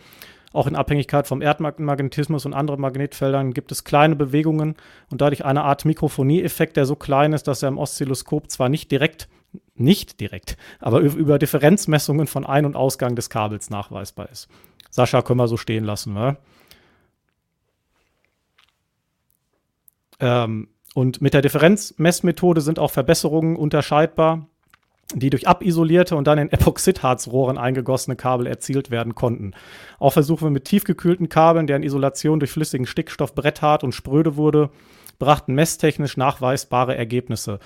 Auch in Abhängigkeit vom Erdmagnetismus und anderen Magnetfeldern gibt es kleine Bewegungen und dadurch eine Art Mikrofonieeffekt, der so klein ist, dass er im Oszilloskop zwar nicht direkt nicht direkt, aber über Differenzmessungen von Ein- und Ausgang des Kabels nachweisbar ist. Sascha können wir so stehen lassen. Ne? Ähm, und mit der Differenzmessmethode sind auch Verbesserungen unterscheidbar, die durch abisolierte und dann in Epoxidharzrohren eingegossene Kabel erzielt werden konnten. Auch Versuche mit tiefgekühlten Kabeln, deren Isolation durch flüssigen Stickstoff bretthart und spröde wurde, brachten messtechnisch nachweisbare Ergebnisse.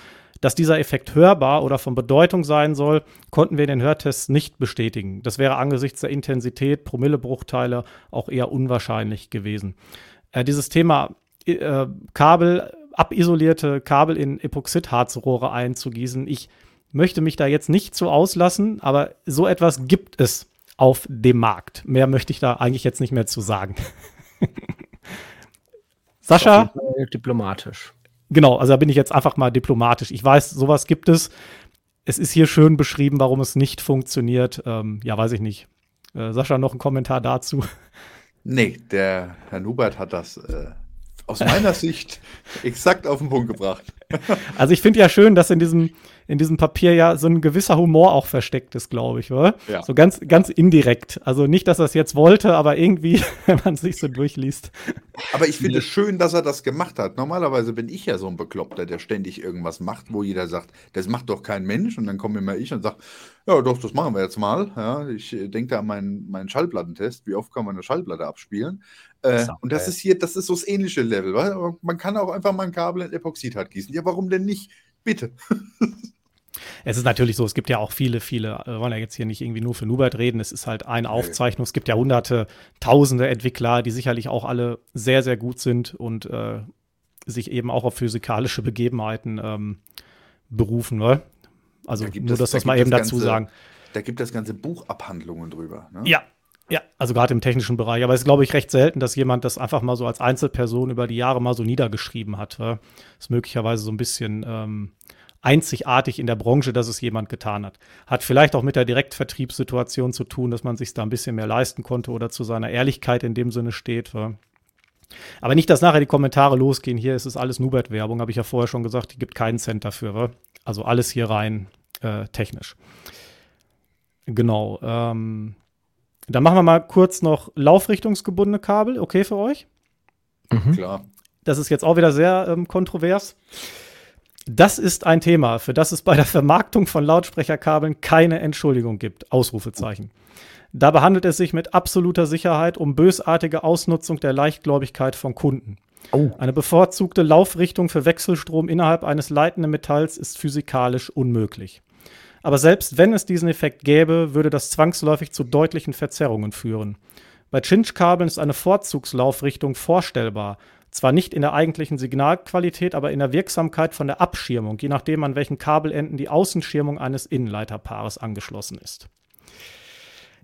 Dass dieser Effekt hörbar oder von Bedeutung sein soll, konnten wir in den Hörtests nicht bestätigen. Das wäre angesichts der Intensität, Promillebruchteile auch eher unwahrscheinlich gewesen. Äh, dieses Thema äh, Kabel, abisolierte Kabel in Epoxidharzrohre einzugießen, ich möchte mich da jetzt nicht so auslassen, aber so etwas gibt es auf dem Markt. Mehr möchte ich da eigentlich jetzt nicht mehr zu sagen. Sascha? Diplomatisch. Genau, also da bin ich jetzt einfach mal diplomatisch. Ich weiß, sowas gibt es. Es ist hier schön beschrieben, warum es nicht funktioniert. Ähm, ja, weiß ich nicht. Äh, Sascha, noch ein Kommentar dazu? Nee, der Herr Nubert hat das äh, aus meiner Sicht exakt auf den Punkt gebracht. Also ich finde ja schön, dass in diesem, in diesem Papier ja so ein gewisser Humor auch versteckt ist, glaube ich, oder? Ja. So ganz, ganz indirekt. Also nicht, dass er es jetzt wollte, aber irgendwie, wenn man es sich so durchliest. Aber ich finde es schön, dass er das gemacht hat. Normalerweise bin ich ja so ein Bekloppter, der ständig irgendwas macht, wo jeder sagt, das macht doch kein Mensch. Und dann komme immer ich und sage, ja, doch, das machen wir jetzt mal. Ja, ich denke da an meinen, meinen Schallplattentest. Wie oft kann man eine Schallplatte abspielen? Äh, und das ist hier, das ist so das ähnliche Level. Weil man kann auch einfach mal ein Kabel in Epoxidhart gießen. Ja, warum denn nicht? Bitte. Es ist natürlich so, es gibt ja auch viele, viele, wir wollen ja jetzt hier nicht irgendwie nur für Nubert reden, es ist halt eine Aufzeichnung. Es gibt ja hunderte, tausende Entwickler, die sicherlich auch alle sehr, sehr gut sind und äh, sich eben auch auf physikalische Begebenheiten ähm, berufen. Ne? Also da nur, dass das da mal eben dazu ganze, sagen. Da gibt es ganze Buchabhandlungen drüber. Ne? Ja, ja, also gerade im technischen Bereich. Aber es ist, glaube ich, recht selten, dass jemand das einfach mal so als Einzelperson über die Jahre mal so niedergeschrieben hat. Das ist möglicherweise so ein bisschen ähm, einzigartig in der Branche, dass es jemand getan hat. Hat vielleicht auch mit der Direktvertriebssituation zu tun, dass man sich da ein bisschen mehr leisten konnte oder zu seiner Ehrlichkeit in dem Sinne steht. Aber nicht, dass nachher die Kommentare losgehen. Hier ist es alles Nubert-Werbung, habe ich ja vorher schon gesagt. Die gibt keinen Cent dafür. Also alles hier rein äh, technisch. Genau. Ähm, dann machen wir mal kurz noch laufrichtungsgebundene Kabel. Okay für euch? Mhm. Klar. Das ist jetzt auch wieder sehr ähm, kontrovers. Das ist ein Thema, für das es bei der Vermarktung von Lautsprecherkabeln keine Entschuldigung gibt. Ausrufezeichen. Dabei handelt es sich mit absoluter Sicherheit um bösartige Ausnutzung der Leichtgläubigkeit von Kunden. Oh. Eine bevorzugte Laufrichtung für Wechselstrom innerhalb eines leitenden Metalls ist physikalisch unmöglich. Aber selbst wenn es diesen Effekt gäbe, würde das zwangsläufig zu deutlichen Verzerrungen führen. Bei Chinch-Kabeln ist eine Vorzugslaufrichtung vorstellbar. Zwar nicht in der eigentlichen Signalqualität, aber in der Wirksamkeit von der Abschirmung, je nachdem an welchen Kabelenden die Außenschirmung eines Innenleiterpaares angeschlossen ist.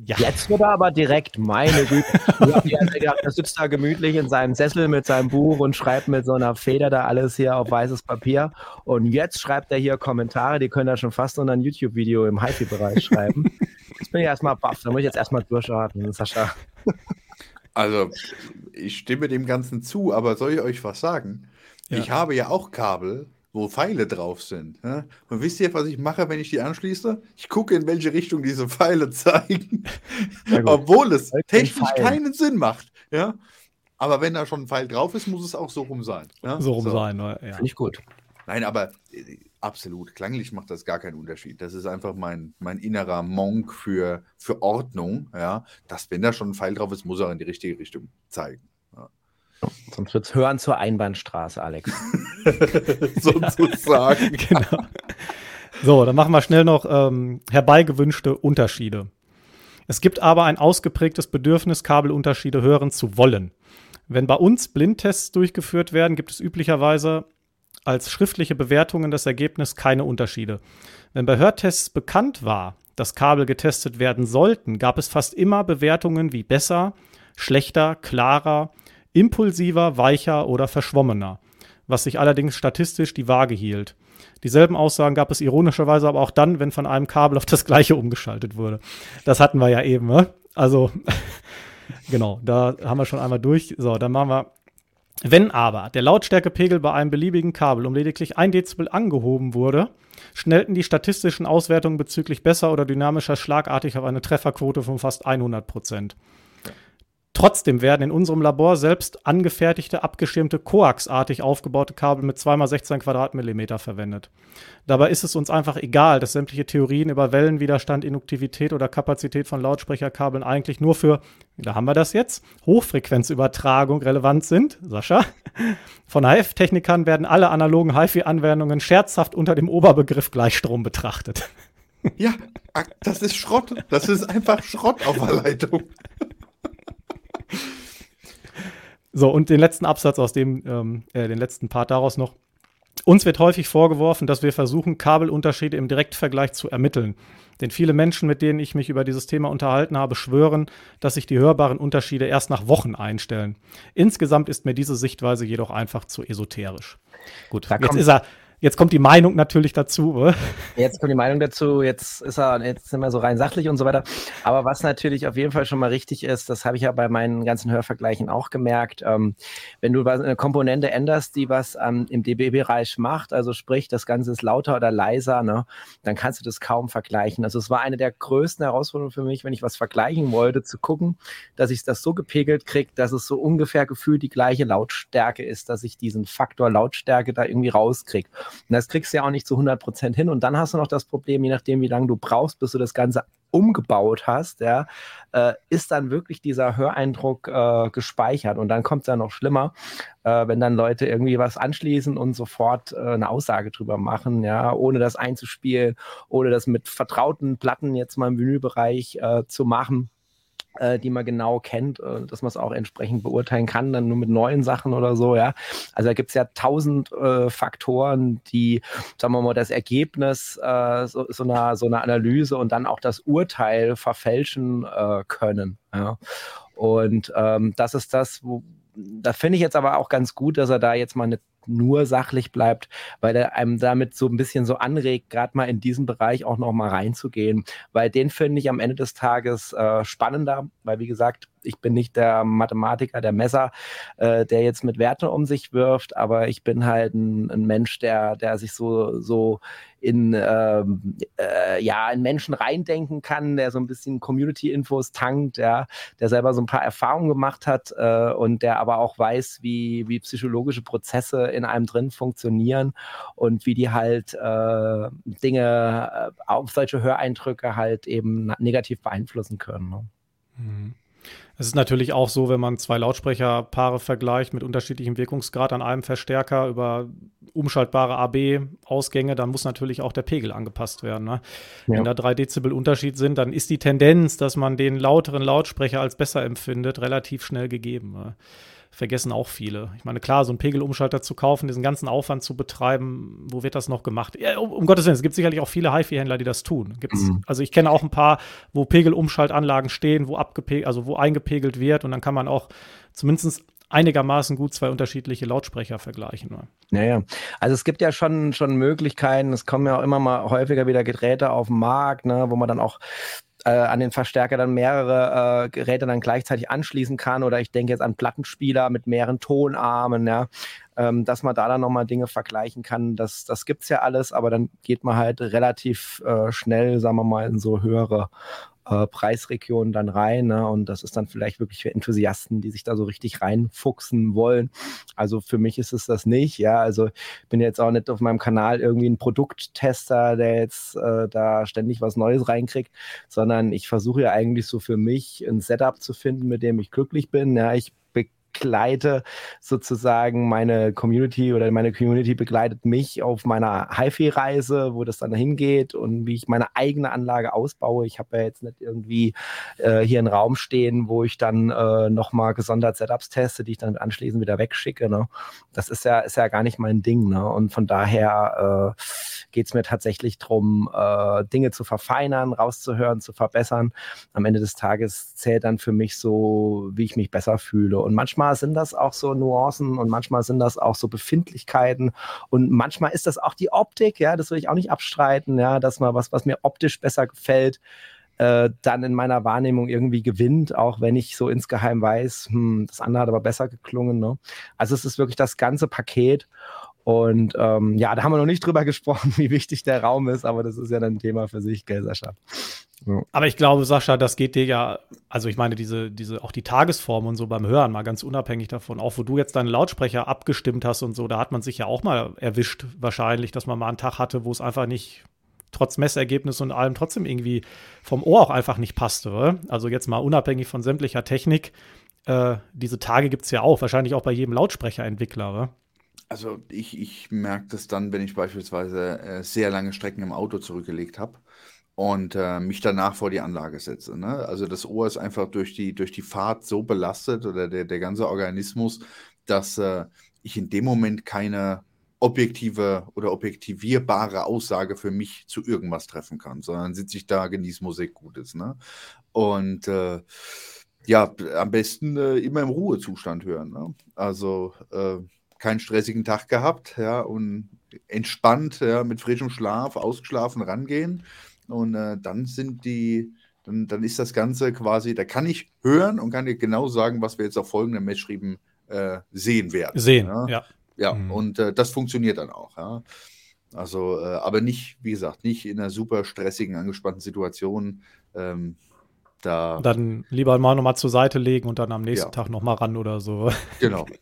Ja. Jetzt wird er aber direkt, meine Güte. er sitzt da gemütlich in seinem Sessel mit seinem Buch und schreibt mit so einer Feder da alles hier auf weißes Papier. Und jetzt schreibt er hier Kommentare, die können er schon fast unter ein YouTube-Video im HiFi-Bereich schreiben. Jetzt bin ich erstmal baff, da muss ich jetzt erstmal durchatmen, Sascha. Also, ich stimme dem Ganzen zu, aber soll ich euch was sagen? Ja. Ich habe ja auch Kabel wo Pfeile drauf sind. Ja? Und wisst ihr, was ich mache, wenn ich die anschließe? Ich gucke, in welche Richtung diese Pfeile zeigen, obwohl es technisch keinen Sinn macht. Ja? Aber wenn da schon ein Pfeil drauf ist, muss es auch so rum sein. Ja? So rum so. sein, ja. Finde ich gut. Nein, aber äh, absolut. Klanglich macht das gar keinen Unterschied. Das ist einfach mein, mein innerer Monk für, für Ordnung, ja. Dass, wenn da schon ein Pfeil drauf ist, muss er in die richtige Richtung zeigen. Ja. Sonst wird es hören zur Einbahnstraße, Alex. Sozusagen. genau. So, dann machen wir schnell noch ähm, herbeigewünschte Unterschiede. Es gibt aber ein ausgeprägtes Bedürfnis, Kabelunterschiede hören zu wollen. Wenn bei uns Blindtests durchgeführt werden, gibt es üblicherweise als schriftliche Bewertungen das Ergebnis keine Unterschiede. Wenn bei Hörtests bekannt war, dass Kabel getestet werden sollten, gab es fast immer Bewertungen wie besser, schlechter, klarer, impulsiver, weicher oder verschwommener, was sich allerdings statistisch die Waage hielt. Dieselben Aussagen gab es ironischerweise aber auch dann, wenn von einem Kabel auf das gleiche umgeschaltet wurde. Das hatten wir ja eben, ne? Also, genau, da haben wir schon einmal durch. So, dann machen wir. Wenn aber der Lautstärkepegel bei einem beliebigen Kabel um lediglich ein Dezibel angehoben wurde, schnellten die statistischen Auswertungen bezüglich besser oder dynamischer schlagartig auf eine Trefferquote von fast 100 Prozent. Trotzdem werden in unserem Labor selbst angefertigte, abgeschirmte, koaxartig aufgebaute Kabel mit 2x16 Quadratmillimeter verwendet. Dabei ist es uns einfach egal, dass sämtliche Theorien über Wellenwiderstand, Induktivität oder Kapazität von Lautsprecherkabeln eigentlich nur für, da haben wir das jetzt, Hochfrequenzübertragung relevant sind. Sascha? Von HF-Technikern werden alle analogen HiFi-Anwendungen scherzhaft unter dem Oberbegriff Gleichstrom betrachtet. Ja, das ist Schrott. Das ist einfach Schrott auf der Leitung. So, und den letzten Absatz aus dem, ähm, äh, den letzten Part daraus noch. Uns wird häufig vorgeworfen, dass wir versuchen, Kabelunterschiede im Direktvergleich zu ermitteln. Denn viele Menschen, mit denen ich mich über dieses Thema unterhalten habe, schwören, dass sich die hörbaren Unterschiede erst nach Wochen einstellen. Insgesamt ist mir diese Sichtweise jedoch einfach zu esoterisch. Gut, jetzt ist er Jetzt kommt die Meinung natürlich dazu. Oder? Jetzt kommt die Meinung dazu, jetzt ist er, jetzt sind wir so rein sachlich und so weiter. Aber was natürlich auf jeden Fall schon mal richtig ist, das habe ich ja bei meinen ganzen Hörvergleichen auch gemerkt, ähm, wenn du eine Komponente änderst, die was ähm, im dB-Bereich macht, also sprich, das Ganze ist lauter oder leiser, ne, dann kannst du das kaum vergleichen. Also es war eine der größten Herausforderungen für mich, wenn ich was vergleichen wollte, zu gucken, dass ich das so gepegelt kriege, dass es so ungefähr gefühlt die gleiche Lautstärke ist, dass ich diesen Faktor Lautstärke da irgendwie rauskriege. Und das kriegst du ja auch nicht zu 100 Prozent hin. Und dann hast du noch das Problem, je nachdem, wie lange du brauchst, bis du das Ganze umgebaut hast, ja, äh, ist dann wirklich dieser Höreindruck äh, gespeichert. Und dann kommt es ja noch schlimmer, äh, wenn dann Leute irgendwie was anschließen und sofort äh, eine Aussage drüber machen, ja, ohne das einzuspielen, ohne das mit vertrauten Platten jetzt mal im Vinylbereich äh, zu machen die man genau kennt, äh, dass man es auch entsprechend beurteilen kann, dann nur mit neuen Sachen oder so, ja. Also da gibt es ja tausend äh, Faktoren, die, sagen wir mal, das Ergebnis äh, so, so, einer, so einer Analyse und dann auch das Urteil verfälschen äh, können. Ja. Und ähm, das ist das, wo, da finde ich jetzt aber auch ganz gut, dass er da jetzt mal eine nur sachlich bleibt, weil er einem damit so ein bisschen so anregt, gerade mal in diesen Bereich auch noch mal reinzugehen, weil den finde ich am Ende des Tages äh, spannender, weil wie gesagt, ich bin nicht der Mathematiker, der Messer, äh, der jetzt mit Werten um sich wirft, aber ich bin halt ein, ein Mensch, der, der sich so, so in, ähm, äh, ja, in Menschen reindenken kann, der so ein bisschen Community-Infos tankt, ja, der selber so ein paar Erfahrungen gemacht hat äh, und der aber auch weiß, wie, wie psychologische Prozesse in einem drin funktionieren und wie die halt äh, Dinge äh, auf solche Höreindrücke halt eben negativ beeinflussen können. Ne? Mhm. Es ist natürlich auch so, wenn man zwei Lautsprecherpaare vergleicht mit unterschiedlichem Wirkungsgrad an einem Verstärker über umschaltbare AB-Ausgänge, dann muss natürlich auch der Pegel angepasst werden. Ne? Ja. Wenn da drei Dezibel Unterschied sind, dann ist die Tendenz, dass man den lauteren Lautsprecher als besser empfindet, relativ schnell gegeben. Ne? Vergessen auch viele. Ich meine, klar, so einen Pegelumschalter zu kaufen, diesen ganzen Aufwand zu betreiben, wo wird das noch gemacht? Ja, um, um, Gottes Willen, es gibt sicherlich auch viele HiFi-Händler, die das tun. Gibt's, mhm. Also ich kenne auch ein paar, wo Pegelumschaltanlagen stehen, wo abgepegelt, also wo eingepegelt wird und dann kann man auch zumindest einigermaßen gut zwei unterschiedliche Lautsprecher vergleichen. Ne? Naja, also es gibt ja schon, schon Möglichkeiten, es kommen ja auch immer mal häufiger wieder Geräte auf den Markt, ne, wo man dann auch äh, an den Verstärker dann mehrere äh, Geräte dann gleichzeitig anschließen kann oder ich denke jetzt an Plattenspieler mit mehreren Tonarmen, ja, ähm, dass man da dann nochmal Dinge vergleichen kann. Das, das gibt es ja alles, aber dann geht man halt relativ äh, schnell, sagen wir mal, in so höhere äh, Preisregion dann rein. Ne? Und das ist dann vielleicht wirklich für Enthusiasten, die sich da so richtig reinfuchsen wollen. Also für mich ist es das nicht. Ja, also ich bin jetzt auch nicht auf meinem Kanal irgendwie ein Produkttester, der jetzt äh, da ständig was Neues reinkriegt, sondern ich versuche ja eigentlich so für mich ein Setup zu finden, mit dem ich glücklich bin. Ja, ich begleite sozusagen meine Community oder meine Community begleitet mich auf meiner HiFi-Reise, wo das dann hingeht und wie ich meine eigene Anlage ausbaue. Ich habe ja jetzt nicht irgendwie äh, hier einen Raum stehen, wo ich dann äh, nochmal gesondert Setups teste, die ich dann anschließend wieder wegschicke. Ne? Das ist ja, ist ja gar nicht mein Ding. Ne? Und von daher äh, geht es mir tatsächlich darum, äh, Dinge zu verfeinern, rauszuhören, zu verbessern. Am Ende des Tages zählt dann für mich so, wie ich mich besser fühle. Und manchmal manchmal sind das auch so Nuancen und manchmal sind das auch so Befindlichkeiten und manchmal ist das auch die Optik, ja, das will ich auch nicht abstreiten, ja, dass mal was, was mir optisch besser gefällt, äh, dann in meiner Wahrnehmung irgendwie gewinnt, auch wenn ich so insgeheim weiß, hm, das andere hat aber besser geklungen. Ne? Also es ist wirklich das ganze Paket. Und ähm, ja, da haben wir noch nicht drüber gesprochen, wie wichtig der Raum ist, aber das ist ja dann ein Thema für sich, gell, Sascha? Aber ich glaube, Sascha, das geht dir ja, also ich meine, diese, diese, auch die Tagesform und so beim Hören, mal ganz unabhängig davon, auch wo du jetzt deine Lautsprecher abgestimmt hast und so, da hat man sich ja auch mal erwischt, wahrscheinlich, dass man mal einen Tag hatte, wo es einfach nicht, trotz Messergebnis und allem, trotzdem irgendwie vom Ohr auch einfach nicht passte. Oder? Also jetzt mal unabhängig von sämtlicher Technik, äh, diese Tage gibt es ja auch, wahrscheinlich auch bei jedem Lautsprecherentwickler. Oder? Also ich, ich merke das dann, wenn ich beispielsweise äh, sehr lange Strecken im Auto zurückgelegt habe und äh, mich danach vor die Anlage setze. Ne? Also das Ohr ist einfach durch die, durch die Fahrt so belastet oder der, der ganze Organismus, dass äh, ich in dem Moment keine objektive oder objektivierbare Aussage für mich zu irgendwas treffen kann, sondern sitze ich da, genieße Musik Gutes. Ne? Und äh, ja, am besten äh, immer im Ruhezustand hören. Ne? Also äh, keinen stressigen Tag gehabt, ja, und entspannt, ja, mit frischem Schlaf, ausgeschlafen rangehen und äh, dann sind die, dann, dann ist das Ganze quasi, da kann ich hören und kann dir genau sagen, was wir jetzt auf folgendem Messschreiben äh, sehen werden. Sehen, ja. Ja, ja mhm. und äh, das funktioniert dann auch, ja. Also, äh, aber nicht, wie gesagt, nicht in einer super stressigen, angespannten Situation. Ähm, da dann lieber mal nochmal zur Seite legen und dann am nächsten ja. Tag nochmal ran oder so. Genau.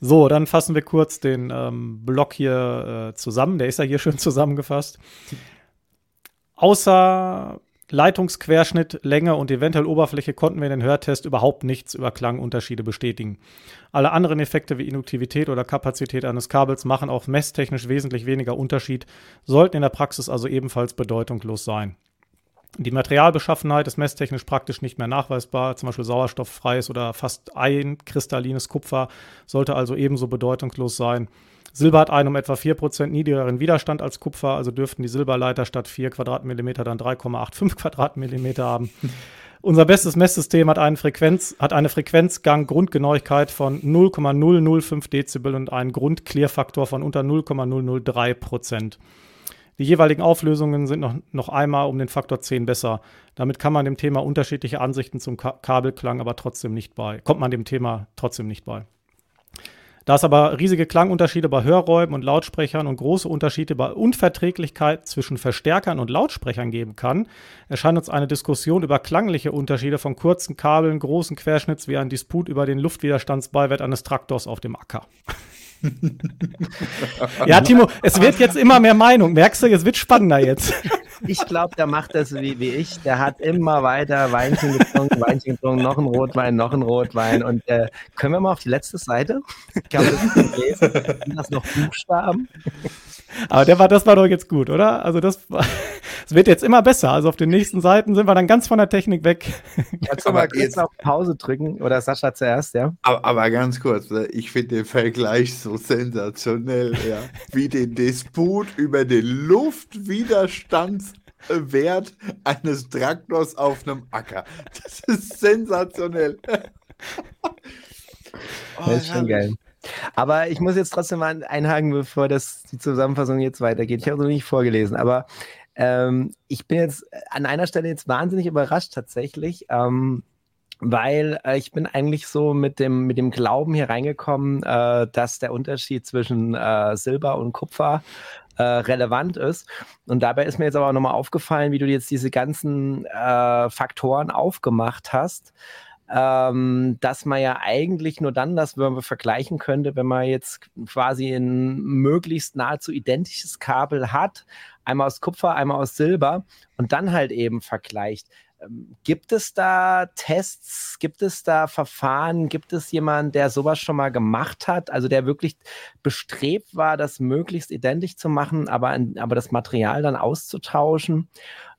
So, dann fassen wir kurz den ähm, Block hier äh, zusammen. Der ist ja hier schön zusammengefasst. Außer Leitungsquerschnitt, Länge und eventuell Oberfläche konnten wir in den Hörtest überhaupt nichts über Klangunterschiede bestätigen. Alle anderen Effekte wie Induktivität oder Kapazität eines Kabels machen auch messtechnisch wesentlich weniger Unterschied, sollten in der Praxis also ebenfalls bedeutungslos sein. Die Materialbeschaffenheit ist messtechnisch praktisch nicht mehr nachweisbar, zum Beispiel sauerstofffreies oder fast einkristallines Kupfer sollte also ebenso bedeutungslos sein. Silber hat einen um etwa 4% niedrigeren Widerstand als Kupfer, also dürften die Silberleiter statt 4 Quadratmillimeter dann 3,85 Quadratmillimeter haben. Unser bestes Messsystem hat, eine Frequenz, hat eine Frequenzgang-Grundgenauigkeit von 0,005 Dezibel und einen Grundklärfaktor von unter 0,003 Prozent. Die jeweiligen Auflösungen sind noch, noch einmal um den Faktor 10 besser. Damit kann man dem Thema unterschiedliche Ansichten zum Ka Kabelklang aber trotzdem nicht bei. Kommt man dem Thema trotzdem nicht bei. Da es aber riesige Klangunterschiede bei Hörräumen und Lautsprechern und große Unterschiede bei Unverträglichkeit zwischen Verstärkern und Lautsprechern geben kann, erscheint uns eine Diskussion über klangliche Unterschiede von kurzen Kabeln, großen Querschnitts wie ein Disput über den Luftwiderstandsbeiwert eines Traktors auf dem Acker. ja, Timo, es wird jetzt immer mehr Meinung. Merkst du, es wird spannender jetzt. Ich glaube, der macht das wie, wie ich. Der hat immer weiter Weinchen getrunken, Weinchen getrunken, noch ein Rotwein, noch ein Rotwein. Und äh, können wir mal auf die letzte Seite? Kann man das lesen? Sind das noch Buchstaben? Aber der war, das war doch jetzt gut, oder? Also das, es wird jetzt immer besser. Also auf den nächsten Seiten sind wir dann ganz von der Technik weg. Kannst du mal jetzt auf Pause drücken oder Sascha zuerst, ja? Aber, aber ganz kurz, ne? ich finde den Vergleich so sensationell, ja. Wie den Disput über den Luftwiderstandswert eines Traktors auf einem Acker. Das ist sensationell. oh, das ist schon geil. Aber ich muss jetzt trotzdem mal einhaken, bevor das, die Zusammenfassung jetzt weitergeht. Ich habe es noch nicht vorgelesen, aber ähm, ich bin jetzt an einer Stelle jetzt wahnsinnig überrascht tatsächlich. Ähm, weil äh, ich bin eigentlich so mit dem, mit dem Glauben hier reingekommen, äh, dass der Unterschied zwischen äh, Silber und Kupfer äh, relevant ist. Und dabei ist mir jetzt aber nochmal aufgefallen, wie du jetzt diese ganzen äh, Faktoren aufgemacht hast ähm, dass man ja eigentlich nur dann das man vergleichen könnte, wenn man jetzt quasi ein möglichst nahezu identisches Kabel hat, einmal aus Kupfer, einmal aus Silber und dann halt eben vergleicht. Ähm, gibt es da Tests, gibt es da Verfahren, gibt es jemanden, der sowas schon mal gemacht hat, also der wirklich bestrebt war, das möglichst identisch zu machen, aber, aber das Material dann auszutauschen?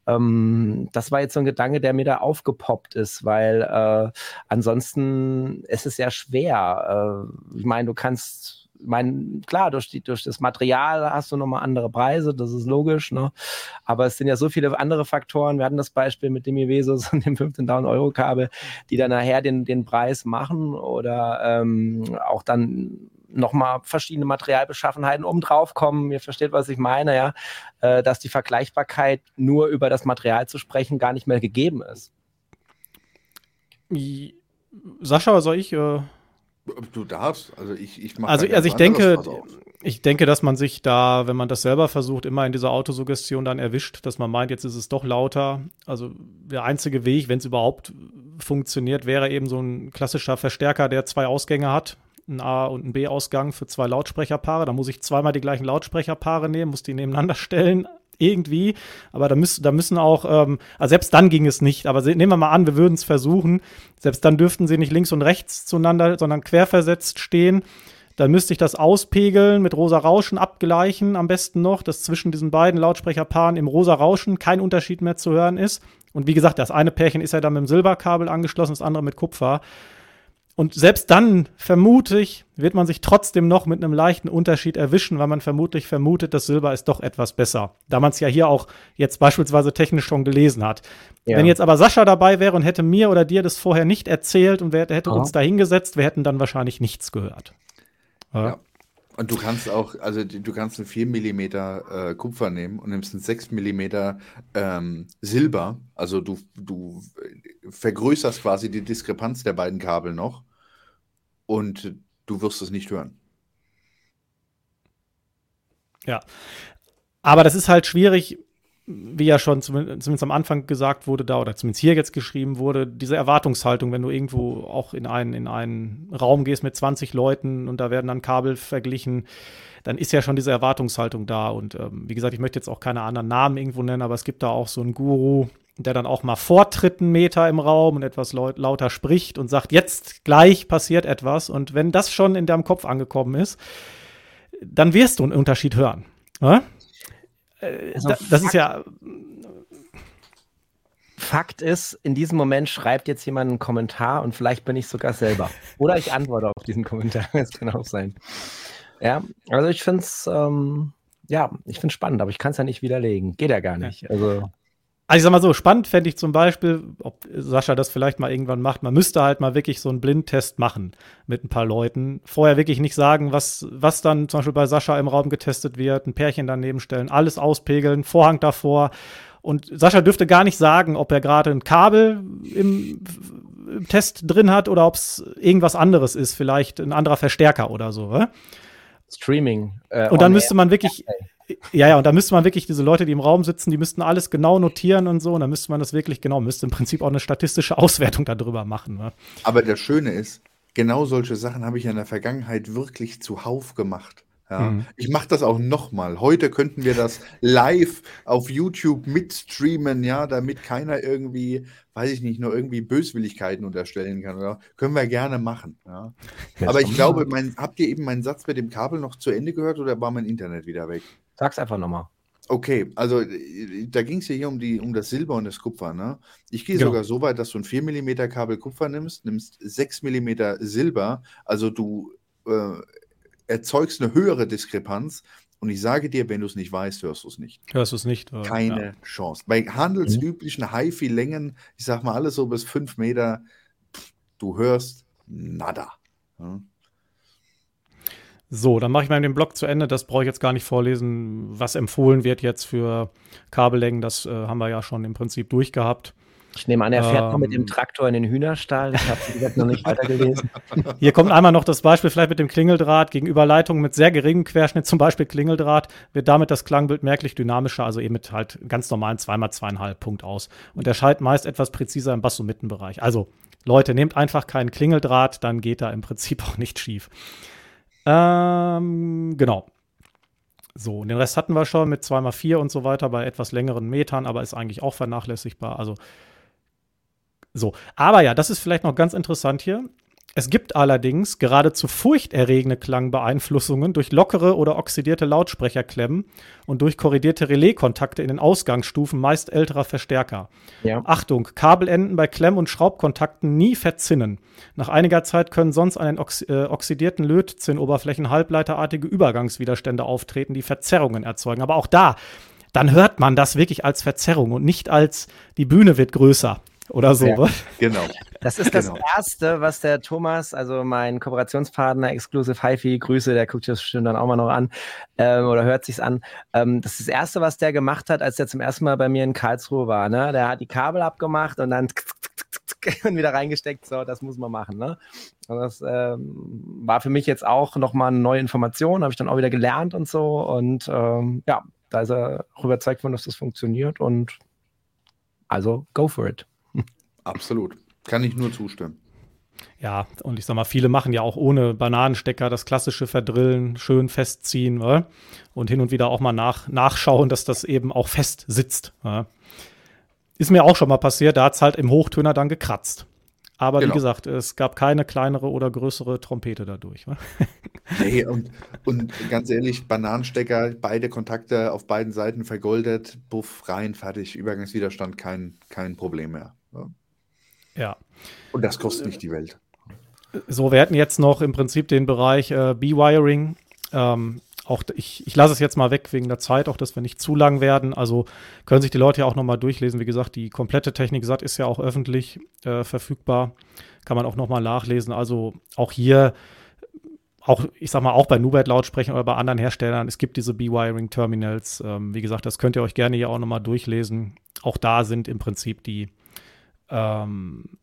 Ähm, das war jetzt so ein Gedanke, der mir da aufgepoppt ist, weil äh, ansonsten ist es ja schwer. Äh, ich meine, du kannst ich meine, klar, durch, die, durch das Material hast du nochmal andere Preise, das ist logisch, ne? aber es sind ja so viele andere Faktoren. Wir hatten das Beispiel mit dem Ivesus und dem 15.000 Euro Kabel, die dann nachher den, den Preis machen oder ähm, auch dann nochmal verschiedene Materialbeschaffenheiten obendrauf kommen. Ihr versteht, was ich meine, ja, äh, dass die Vergleichbarkeit nur über das Material zu sprechen gar nicht mehr gegeben ist. Sascha, soll ich? Äh Du darfst, also ich, ich mache. Also, also ich denke, ich denke, dass man sich da, wenn man das selber versucht, immer in dieser Autosuggestion dann erwischt, dass man meint, jetzt ist es doch lauter. Also der einzige Weg, wenn es überhaupt funktioniert, wäre eben so ein klassischer Verstärker, der zwei Ausgänge hat ein A- und ein B-Ausgang für zwei Lautsprecherpaare. Da muss ich zweimal die gleichen Lautsprecherpaare nehmen, muss die nebeneinander stellen, irgendwie. Aber da, müssen, da müssen auch, ähm, also selbst dann ging es nicht. Aber nehmen wir mal an, wir würden es versuchen. Selbst dann dürften sie nicht links und rechts zueinander, sondern querversetzt stehen. Dann müsste ich das auspegeln, mit rosa Rauschen abgleichen, am besten noch, dass zwischen diesen beiden Lautsprecherpaaren im rosa Rauschen kein Unterschied mehr zu hören ist. Und wie gesagt, das eine Pärchen ist ja dann mit dem Silberkabel angeschlossen, das andere mit Kupfer. Und selbst dann, vermute ich, wird man sich trotzdem noch mit einem leichten Unterschied erwischen, weil man vermutlich vermutet, das Silber ist doch etwas besser. Da man es ja hier auch jetzt beispielsweise technisch schon gelesen hat. Ja. Wenn jetzt aber Sascha dabei wäre und hätte mir oder dir das vorher nicht erzählt und wer hätte Aha. uns da hingesetzt, wir hätten dann wahrscheinlich nichts gehört. Ja. Und du kannst auch, also du kannst ein 4 mm äh, Kupfer nehmen und nimmst ein 6 mm ähm, Silber. Also du, du vergrößerst quasi die Diskrepanz der beiden Kabel noch und du wirst es nicht hören. Ja. Aber das ist halt schwierig, wie ja schon zumindest am Anfang gesagt wurde da, oder zumindest hier jetzt geschrieben wurde, diese Erwartungshaltung, wenn du irgendwo auch in einen, in einen Raum gehst mit 20 Leuten und da werden dann Kabel verglichen, dann ist ja schon diese Erwartungshaltung da. Und ähm, wie gesagt, ich möchte jetzt auch keine anderen Namen irgendwo nennen, aber es gibt da auch so einen Guru, der dann auch mal vortritt einen Meter im Raum und etwas laut, lauter spricht und sagt, jetzt gleich passiert etwas. Und wenn das schon in deinem Kopf angekommen ist, dann wirst du einen Unterschied hören. Ja? Äh, also da, das ist ja. Fakt ist, in diesem Moment schreibt jetzt jemand einen Kommentar und vielleicht bin ich sogar selber. Oder ich antworte auf diesen Kommentar. Das kann auch sein. Ja, also ich finde es, ähm, ja, ich finde spannend, aber ich kann es ja nicht widerlegen. Geht ja gar nicht. Also. Also ich sag mal so, spannend fände ich zum Beispiel, ob Sascha das vielleicht mal irgendwann macht, man müsste halt mal wirklich so einen Blindtest machen mit ein paar Leuten. Vorher wirklich nicht sagen, was, was dann zum Beispiel bei Sascha im Raum getestet wird, ein Pärchen daneben stellen, alles auspegeln, Vorhang davor. Und Sascha dürfte gar nicht sagen, ob er gerade ein Kabel im, im Test drin hat oder ob es irgendwas anderes ist, vielleicht ein anderer Verstärker oder so. Oder? Streaming. Äh, und dann müsste man wirklich. Okay ja, ja, und da müsste man wirklich diese Leute, die im Raum sitzen, die müssten alles genau notieren und so. Und da müsste man das wirklich genau, müsste im Prinzip auch eine statistische Auswertung darüber machen. Ne? Aber das Schöne ist, genau solche Sachen habe ich in der Vergangenheit wirklich zuhauf gemacht. Ja, mhm. Ich mache das auch nochmal. Heute könnten wir das live auf YouTube mitstreamen, ja, damit keiner irgendwie, weiß ich nicht, nur irgendwie Böswilligkeiten unterstellen kann. Oder? Können wir gerne machen. Ja. Aber ich glaube, mein, habt ihr eben meinen Satz mit dem Kabel noch zu Ende gehört oder war mein Internet wieder weg? Sag's einfach nochmal. Okay, also äh, da ging es ja hier um, die, um das Silber und das Kupfer. Ne? Ich gehe genau. sogar so weit, dass du ein 4 mm Kabel Kupfer nimmst, nimmst 6 mm Silber, also du äh, erzeugst eine höhere Diskrepanz. Und ich sage dir, wenn du es nicht weißt, hörst du es nicht. Hörst du es nicht? Keine ja. Chance. Bei handelsüblichen mhm. HiFi-Längen, ich sag mal alles so bis 5 Meter, du hörst nada. Ja? So, dann mache ich mal den Blog zu Ende. Das brauche ich jetzt gar nicht vorlesen, was empfohlen wird jetzt für Kabellängen. Das äh, haben wir ja schon im Prinzip durchgehabt. Ich nehme an, er fährt ähm, noch mit dem ähm. Traktor in den Hühnerstall. Ich habe, gesagt, noch nicht weitergelesen. Hier kommt einmal noch das Beispiel vielleicht mit dem Klingeldraht. Gegenüber Leitungen mit sehr geringem Querschnitt, zum Beispiel Klingeldraht, wird damit das Klangbild merklich dynamischer, also eben mit halt ganz normalen 2x2,5 Punkt aus. Und erscheint meist etwas präziser im Bass- und Mittenbereich. Also, Leute, nehmt einfach keinen Klingeldraht, dann geht da im Prinzip auch nicht schief. Ähm, genau. So, und den Rest hatten wir schon mit 2x4 und so weiter bei etwas längeren Metern, aber ist eigentlich auch vernachlässigbar. Also so, aber ja, das ist vielleicht noch ganz interessant hier. Es gibt allerdings geradezu furchterregende Klangbeeinflussungen durch lockere oder oxidierte Lautsprecherklemmen und durch korrigierte Relaiskontakte in den Ausgangsstufen meist älterer Verstärker. Ja. Achtung, Kabelenden bei Klemm- und Schraubkontakten nie verzinnen. Nach einiger Zeit können sonst an den ox äh, oxidierten Lötzinnoberflächen halbleiterartige Übergangswiderstände auftreten, die Verzerrungen erzeugen. Aber auch da, dann hört man das wirklich als Verzerrung und nicht als die Bühne wird größer oder so. Ja, genau. Das ist das genau. Erste, was der Thomas, also mein Kooperationspartner Exclusive HiFi, Grüße, der guckt das bestimmt dann auch mal noch an ähm, oder hört sich's an. Ähm, das ist das Erste, was der gemacht hat, als der zum ersten Mal bei mir in Karlsruhe war. Ne? Der hat die Kabel abgemacht und dann und wieder reingesteckt. So, das muss man machen. Ne? Und das ähm, war für mich jetzt auch nochmal eine neue Information, habe ich dann auch wieder gelernt und so. Und ähm, ja, da ist er überzeugt von, dass das funktioniert und also go for it. Absolut. Kann ich nur zustimmen. Ja, und ich sag mal, viele machen ja auch ohne Bananenstecker das klassische Verdrillen, schön festziehen wa? und hin und wieder auch mal nach, nachschauen, dass das eben auch fest sitzt. Wa? Ist mir auch schon mal passiert, da hat es halt im Hochtöner dann gekratzt. Aber genau. wie gesagt, es gab keine kleinere oder größere Trompete dadurch. nee, und, und ganz ehrlich, Bananenstecker, beide Kontakte auf beiden Seiten vergoldet, buff, rein, fertig, Übergangswiderstand, kein, kein Problem mehr. Ja. Ja. Und das kostet nicht die Welt. So, wir hätten jetzt noch im Prinzip den Bereich äh, B-Wiring. Ähm, auch ich, ich lasse es jetzt mal weg wegen der Zeit, auch dass wir nicht zu lang werden. Also können sich die Leute ja auch nochmal durchlesen. Wie gesagt, die komplette Technik satt ist ja auch öffentlich äh, verfügbar. Kann man auch nochmal nachlesen. Also auch hier, auch, ich sag mal, auch bei Nubert Lautsprechern oder bei anderen Herstellern, es gibt diese B-Wiring-Terminals. Ähm, wie gesagt, das könnt ihr euch gerne hier auch nochmal durchlesen. Auch da sind im Prinzip die ähm,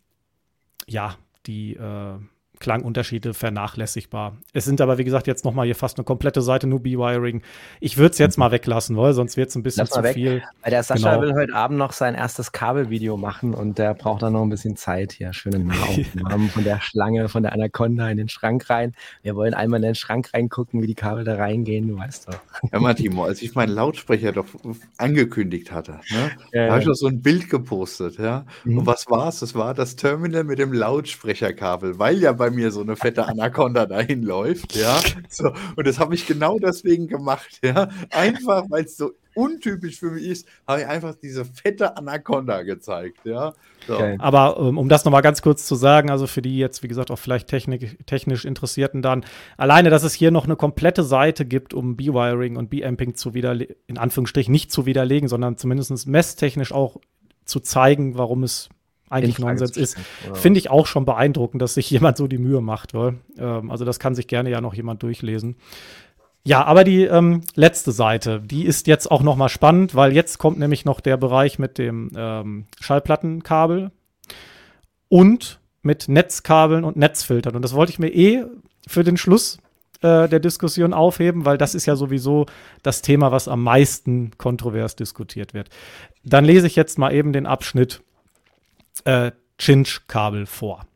ja, die äh, Klangunterschiede vernachlässigbar. Es sind aber, wie gesagt, jetzt nochmal hier fast eine komplette Seite nur B-Wiring. Ich würde es jetzt mal weglassen, weil sonst wird es ein bisschen zu weg. viel. Weil der Sascha genau. will heute Abend noch sein erstes Kabelvideo machen und der braucht dann noch ein bisschen Zeit hier. Schöne Namen von der Schlange, von der Anaconda in den Schrank rein. Wir wollen einmal in den Schrank reingucken, wie die Kabel da reingehen, du weißt doch. Ja, Martimo, als ich meinen Lautsprecher doch angekündigt hatte, ne, ja, habe ich doch so ein Bild gepostet, ja. Mhm. Und was war es? Das war das Terminal mit dem Lautsprecherkabel, weil ja bei mir so eine fette Anaconda dahin läuft, ja. So, und das habe ich genau deswegen gemacht, ja. Einfach, weil es so untypisch für mich ist, habe ich einfach diese fette Anaconda gezeigt, ja. So. Okay. Aber um, ähm, um das nochmal ganz kurz zu sagen, also für die jetzt, wie gesagt, auch vielleicht Technik, technisch Interessierten dann, alleine, dass es hier noch eine komplette Seite gibt, um B-Wiring und B-Amping zu widerlegen, in Anführungsstrichen nicht zu widerlegen, sondern zumindest messtechnisch auch zu zeigen, warum es eigentlich Nonsens ist. Finde ich auch schon beeindruckend, dass sich jemand so die Mühe macht. Ähm, also das kann sich gerne ja noch jemand durchlesen. Ja, aber die ähm, letzte Seite, die ist jetzt auch noch mal spannend, weil jetzt kommt nämlich noch der Bereich mit dem ähm, Schallplattenkabel und mit Netzkabeln und Netzfiltern. Und das wollte ich mir eh für den Schluss äh, der Diskussion aufheben, weil das ist ja sowieso das Thema, was am meisten kontrovers diskutiert wird. Dann lese ich jetzt mal eben den Abschnitt äh, Cinch-Kabel vor.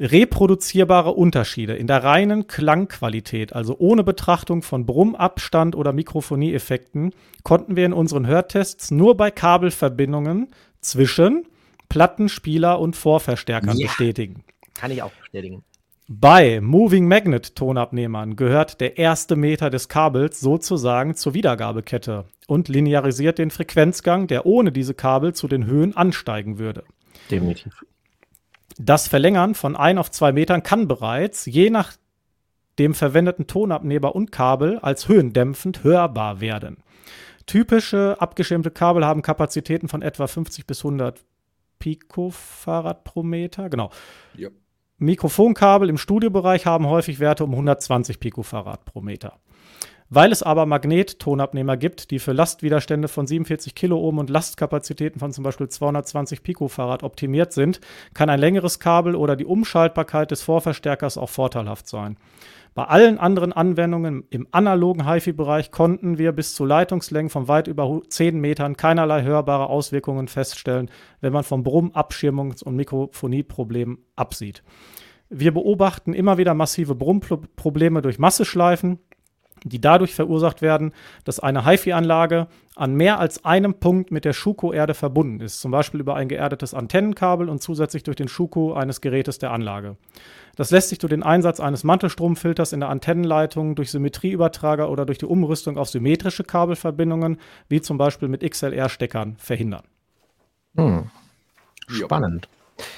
Reproduzierbare Unterschiede in der reinen Klangqualität, also ohne Betrachtung von Brummabstand oder Mikrofonieeffekten, konnten wir in unseren Hörtests nur bei Kabelverbindungen zwischen Plattenspieler und Vorverstärkern ja, bestätigen. Kann ich auch bestätigen. Bei Moving Magnet Tonabnehmern gehört der erste Meter des Kabels sozusagen zur Wiedergabekette und linearisiert den Frequenzgang, der ohne diese Kabel zu den Höhen ansteigen würde. Definitiv. Das Verlängern von ein auf zwei Metern kann bereits, je nach dem verwendeten Tonabnehmer und Kabel, als höhendämpfend hörbar werden. Typische abgeschirmte Kabel haben Kapazitäten von etwa 50 bis 100 Picofarad pro Meter. Genau. Ja. Mikrofonkabel im Studiobereich haben häufig Werte um 120 Picofarad pro Meter. Weil es aber Magnettonabnehmer gibt, die für Lastwiderstände von 47 Kiloohm und Lastkapazitäten von zum Beispiel 220 Picofarad optimiert sind, kann ein längeres Kabel oder die Umschaltbarkeit des Vorverstärkers auch vorteilhaft sein. Bei allen anderen Anwendungen im analogen HiFi-Bereich konnten wir bis zu Leitungslängen von weit über 10 Metern keinerlei hörbare Auswirkungen feststellen, wenn man vom Brumm-, Abschirmungs- und Mikrofonieproblemen absieht. Wir beobachten immer wieder massive Brummprobleme durch Masseschleifen, die dadurch verursacht werden, dass eine HiFi-Anlage an mehr als einem Punkt mit der Schuko-Erde verbunden ist, zum Beispiel über ein geerdetes Antennenkabel und zusätzlich durch den Schuko eines Gerätes der Anlage. Das lässt sich durch den Einsatz eines Mantelstromfilters in der Antennenleitung, durch Symmetrieübertrager oder durch die Umrüstung auf symmetrische Kabelverbindungen, wie zum Beispiel mit XLR-Steckern, verhindern. Hm. Spannend.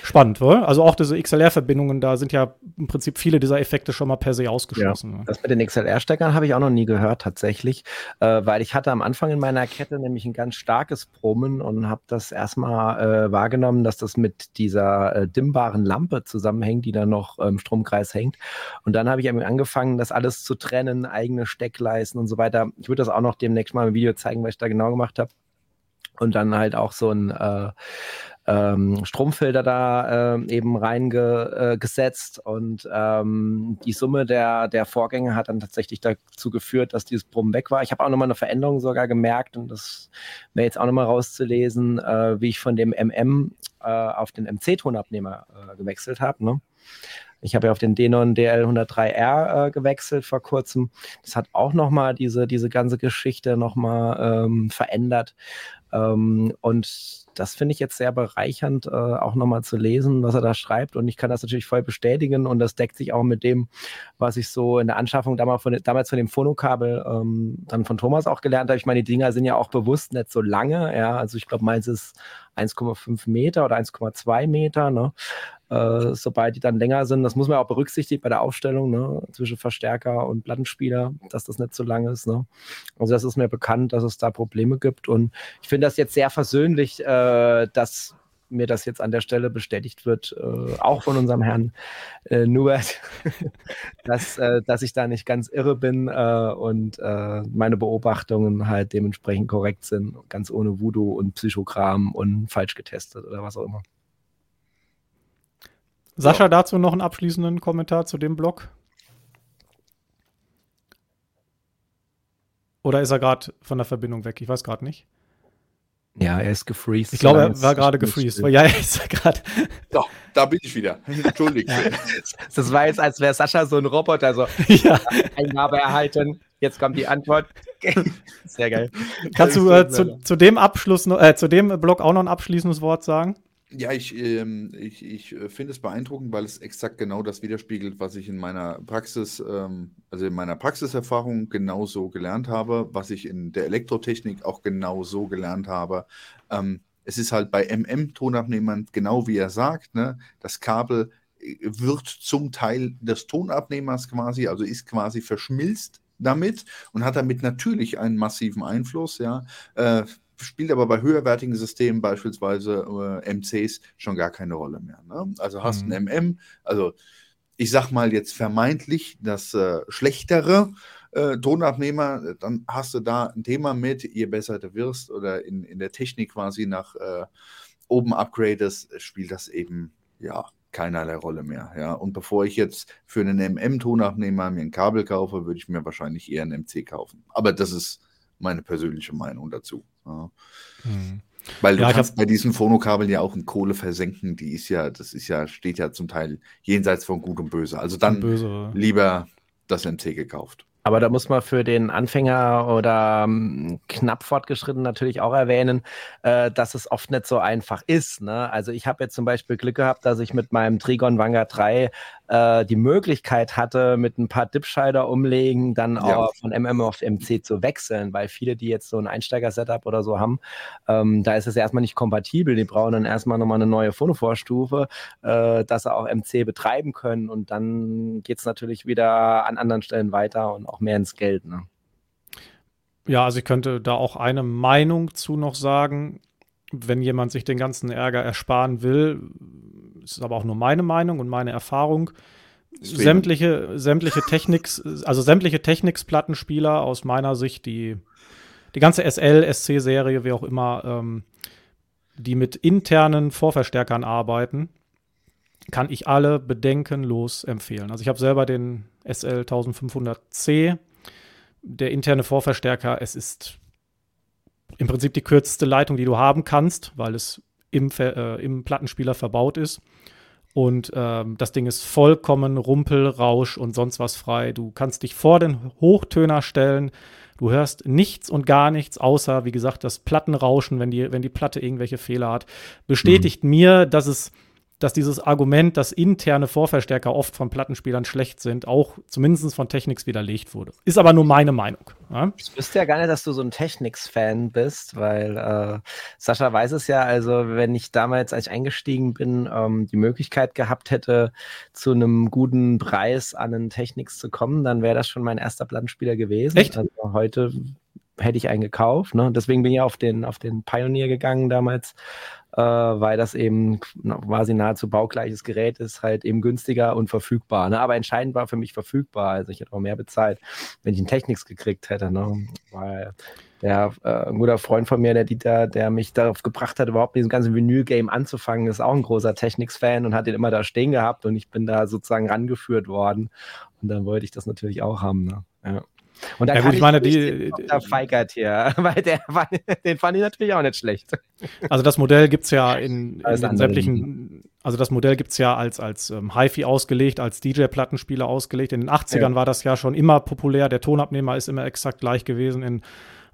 Spannend, oder? Also auch diese XLR-Verbindungen, da sind ja im Prinzip viele dieser Effekte schon mal per se ausgeschlossen. Ja. Das mit den XLR-Steckern habe ich auch noch nie gehört tatsächlich, äh, weil ich hatte am Anfang in meiner Kette nämlich ein ganz starkes Brummen und habe das erstmal äh, wahrgenommen, dass das mit dieser äh, dimmbaren Lampe zusammenhängt, die da noch im Stromkreis hängt. Und dann habe ich angefangen, das alles zu trennen, eigene Steckleisten und so weiter. Ich würde das auch noch demnächst mal im Video zeigen, was ich da genau gemacht habe und dann halt auch so ein äh, ähm, Stromfilter da äh, eben reingesetzt äh, und ähm, die Summe der, der Vorgänge hat dann tatsächlich dazu geführt, dass dieses Brummen weg war. Ich habe auch nochmal eine Veränderung sogar gemerkt und das wäre jetzt auch nochmal rauszulesen, äh, wie ich von dem MM auf den MC-Tonabnehmer äh, gewechselt habe. Ne? Ich habe ja auf den Denon DL103R äh, gewechselt vor kurzem. Das hat auch nochmal diese, diese ganze Geschichte nochmal ähm, verändert. Ähm, und das finde ich jetzt sehr bereichernd, äh, auch nochmal zu lesen, was er da schreibt. Und ich kann das natürlich voll bestätigen. Und das deckt sich auch mit dem, was ich so in der Anschaffung damals von, damals von dem Phonokabel ähm, dann von Thomas auch gelernt habe. Ich meine, die Dinger sind ja auch bewusst nicht so lange. Ja, also ich glaube, meins ist 1,5 Meter oder 1,2 Meter. Ne? Äh, sobald die dann länger sind, das muss man auch berücksichtigen bei der Aufstellung ne? zwischen Verstärker und Plattenspieler, dass das nicht so lang ist. Ne? Also das ist mir bekannt, dass es da Probleme gibt. Und ich finde das jetzt sehr versöhnlich, äh, dass mir das jetzt an der Stelle bestätigt wird, äh, auch von unserem Herrn äh, Nubert, dass, äh, dass ich da nicht ganz irre bin äh, und äh, meine Beobachtungen halt dementsprechend korrekt sind, ganz ohne Voodoo und Psychogramm und falsch getestet oder was auch immer. Sascha, dazu noch einen abschließenden Kommentar zu dem Blog? Oder ist er gerade von der Verbindung weg? Ich weiß gerade nicht. Ja, er ist gefreezed. Ich glaube, er war gerade gefreezed. Ja, er ist gerade. Doch, da bin ich wieder. Entschuldigung. das war jetzt, als wäre Sascha so ein Roboter. So, ja. Eingabe erhalten. Jetzt kommt die Antwort. Sehr geil. Kannst du äh, zu, zu, dem Abschluss, äh, zu dem Blog auch noch ein abschließendes Wort sagen? Ja, ich, ähm, ich, ich äh, finde es beeindruckend, weil es exakt genau das widerspiegelt, was ich in meiner Praxis, ähm, also in meiner Praxiserfahrung genauso gelernt habe, was ich in der Elektrotechnik auch genauso gelernt habe. Ähm, es ist halt bei MM-Tonabnehmern genau wie er sagt, ne? das Kabel äh, wird zum Teil des Tonabnehmers quasi, also ist quasi verschmilzt damit und hat damit natürlich einen massiven Einfluss, ja. Äh, spielt aber bei höherwertigen Systemen, beispielsweise äh, MCs, schon gar keine Rolle mehr. Ne? Also hast mhm. ein MM, also ich sag mal jetzt vermeintlich das äh, schlechtere äh, Tonabnehmer, dann hast du da ein Thema mit, je besser du wirst oder in, in der Technik quasi nach äh, oben upgradest, spielt das eben, ja, keinerlei Rolle mehr. Ja. Und bevor ich jetzt für einen MM-Tonabnehmer mir ein Kabel kaufe, würde ich mir wahrscheinlich eher einen MC kaufen. Aber das ist meine persönliche Meinung dazu. Ja. Mhm. Weil du ja, kannst bei diesen Phonokabeln ja auch in Kohle versenken, die ist ja, das ist ja, steht ja zum Teil jenseits von Gut und Böse. Also dann böse. lieber das MC gekauft. Aber da muss man für den Anfänger oder ähm, knapp fortgeschritten natürlich auch erwähnen, äh, dass es oft nicht so einfach ist. Ne? Also ich habe jetzt zum Beispiel Glück gehabt, dass ich mit meinem Trigon Vanguard 3 äh, die Möglichkeit hatte, mit ein paar Dipschalter umlegen, dann ja. auch von MM auf MC zu wechseln, weil viele, die jetzt so ein Einsteiger-Setup oder so haben, ähm, da ist es erstmal nicht kompatibel. Die brauchen dann erstmal nochmal eine neue Phonovorstufe, äh, dass sie auch MC betreiben können und dann geht es natürlich wieder an anderen Stellen weiter und auch mehr ins Geld. Ne? Ja, also ich könnte da auch eine Meinung zu noch sagen. Wenn jemand sich den ganzen Ärger ersparen will, ist aber auch nur meine Meinung und meine Erfahrung. sämtliche, sämtliche Techniks, also sämtliche Technics-Plattenspieler aus meiner Sicht, die, die ganze SL, SC-Serie, wie auch immer, ähm, die mit internen Vorverstärkern arbeiten, kann ich alle bedenkenlos empfehlen. Also ich habe selber den SL 1500C, der interne Vorverstärker, es ist im Prinzip die kürzeste Leitung, die du haben kannst, weil es im, äh, im Plattenspieler verbaut ist. Und ähm, das Ding ist vollkommen Rumpel, Rausch und sonst was frei. Du kannst dich vor den Hochtöner stellen. Du hörst nichts und gar nichts, außer, wie gesagt, das Plattenrauschen, wenn die, wenn die Platte irgendwelche Fehler hat. Bestätigt mhm. mir, dass es dass dieses Argument, dass interne Vorverstärker oft von Plattenspielern schlecht sind, auch zumindest von Technics widerlegt wurde. Ist aber nur meine Meinung. Ja? Ich wüsste ja gar nicht, dass du so ein Technics-Fan bist, weil äh, Sascha weiß es ja, also wenn ich damals, als ich eingestiegen bin, ähm, die Möglichkeit gehabt hätte, zu einem guten Preis an einen Technics zu kommen, dann wäre das schon mein erster Plattenspieler gewesen. Echt? Also heute hätte ich einen gekauft. Ne? Deswegen bin ich auf den, auf den Pioneer gegangen damals äh, weil das eben quasi nahezu baugleiches Gerät ist, halt eben günstiger und verfügbar. Ne? Aber entscheidend war für mich verfügbar. Also ich hätte auch mehr bezahlt, wenn ich einen Technics gekriegt hätte. Ne? Weil der äh, ein guter Freund von mir, der Dieter, der mich darauf gebracht hat, überhaupt mit diesem ganzen Vinyl-Game anzufangen, ist auch ein großer Technics-Fan und hat den immer da stehen gehabt und ich bin da sozusagen rangeführt worden. Und dann wollte ich das natürlich auch haben. Ne? Ja. Und da ja, gut, ich meine, die. Der Feigert hier, weil der, den fand ich natürlich auch nicht schlecht. Also, das Modell gibt es ja in, in sämtlichen. Also, das Modell gibt es ja als, als ähm, HiFi ausgelegt, als DJ-Plattenspieler ausgelegt. In den 80ern ja. war das ja schon immer populär. Der Tonabnehmer ist immer exakt gleich gewesen. In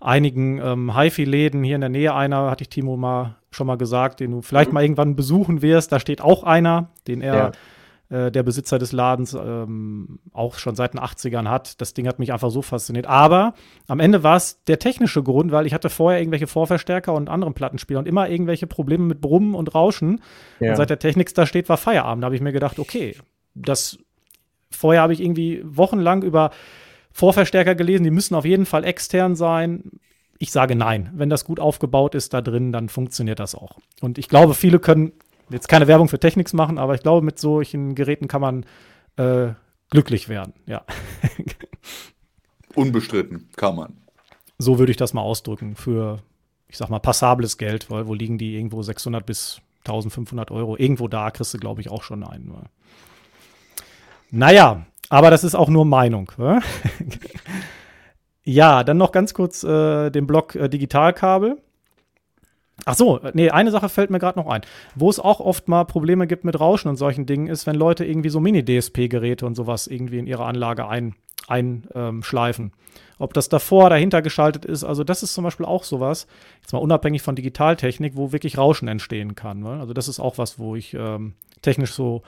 einigen ähm, HiFi-Läden hier in der Nähe einer, hatte ich Timo mal schon mal gesagt, den du vielleicht mhm. mal irgendwann besuchen wirst. Da steht auch einer, den er. Ja äh, der Besitzer des Ladens ähm, auch schon seit den 80ern hat. Das Ding hat mich einfach so fasziniert. Aber am Ende war es der technische Grund, weil ich hatte vorher irgendwelche Vorverstärker und anderen Plattenspieler und immer irgendwelche Probleme mit Brummen und Rauschen. Ja. Und seit der Technik da steht, war Feierabend. Da habe ich mir gedacht, okay, das vorher habe ich irgendwie wochenlang über Vorverstärker gelesen, die müssen auf jeden Fall extern sein. Ich sage nein. Wenn das gut aufgebaut ist da drin, dann funktioniert das auch. Und ich glaube, viele können jetzt keine Werbung für Technics machen, aber ich glaube, mit solchen Geräten kann man äh, glücklich werden, ja. Unbestritten kann man. So würde ich das mal ausdrücken für, ich sag mal, passables Geld, weil wo liegen die irgendwo 600 bis 1500 Euro? Irgendwo da kriegst du, glaube ich, auch schon einen. Ne? Naja, aber das ist auch nur Meinung. Ne? ja, dann noch ganz kurz äh, den Block äh, Digitalkabel. Ach so, nee, eine Sache fällt mir gerade noch ein. Wo es auch oft mal Probleme gibt mit Rauschen und solchen Dingen, ist, wenn Leute irgendwie so Mini-DSP-Geräte und sowas irgendwie in ihre Anlage einschleifen. Ein, ähm, Ob das davor, dahinter geschaltet ist, also das ist zum Beispiel auch sowas, jetzt mal unabhängig von Digitaltechnik, wo wirklich Rauschen entstehen kann. Ne? Also das ist auch was, wo ich ähm, technisch so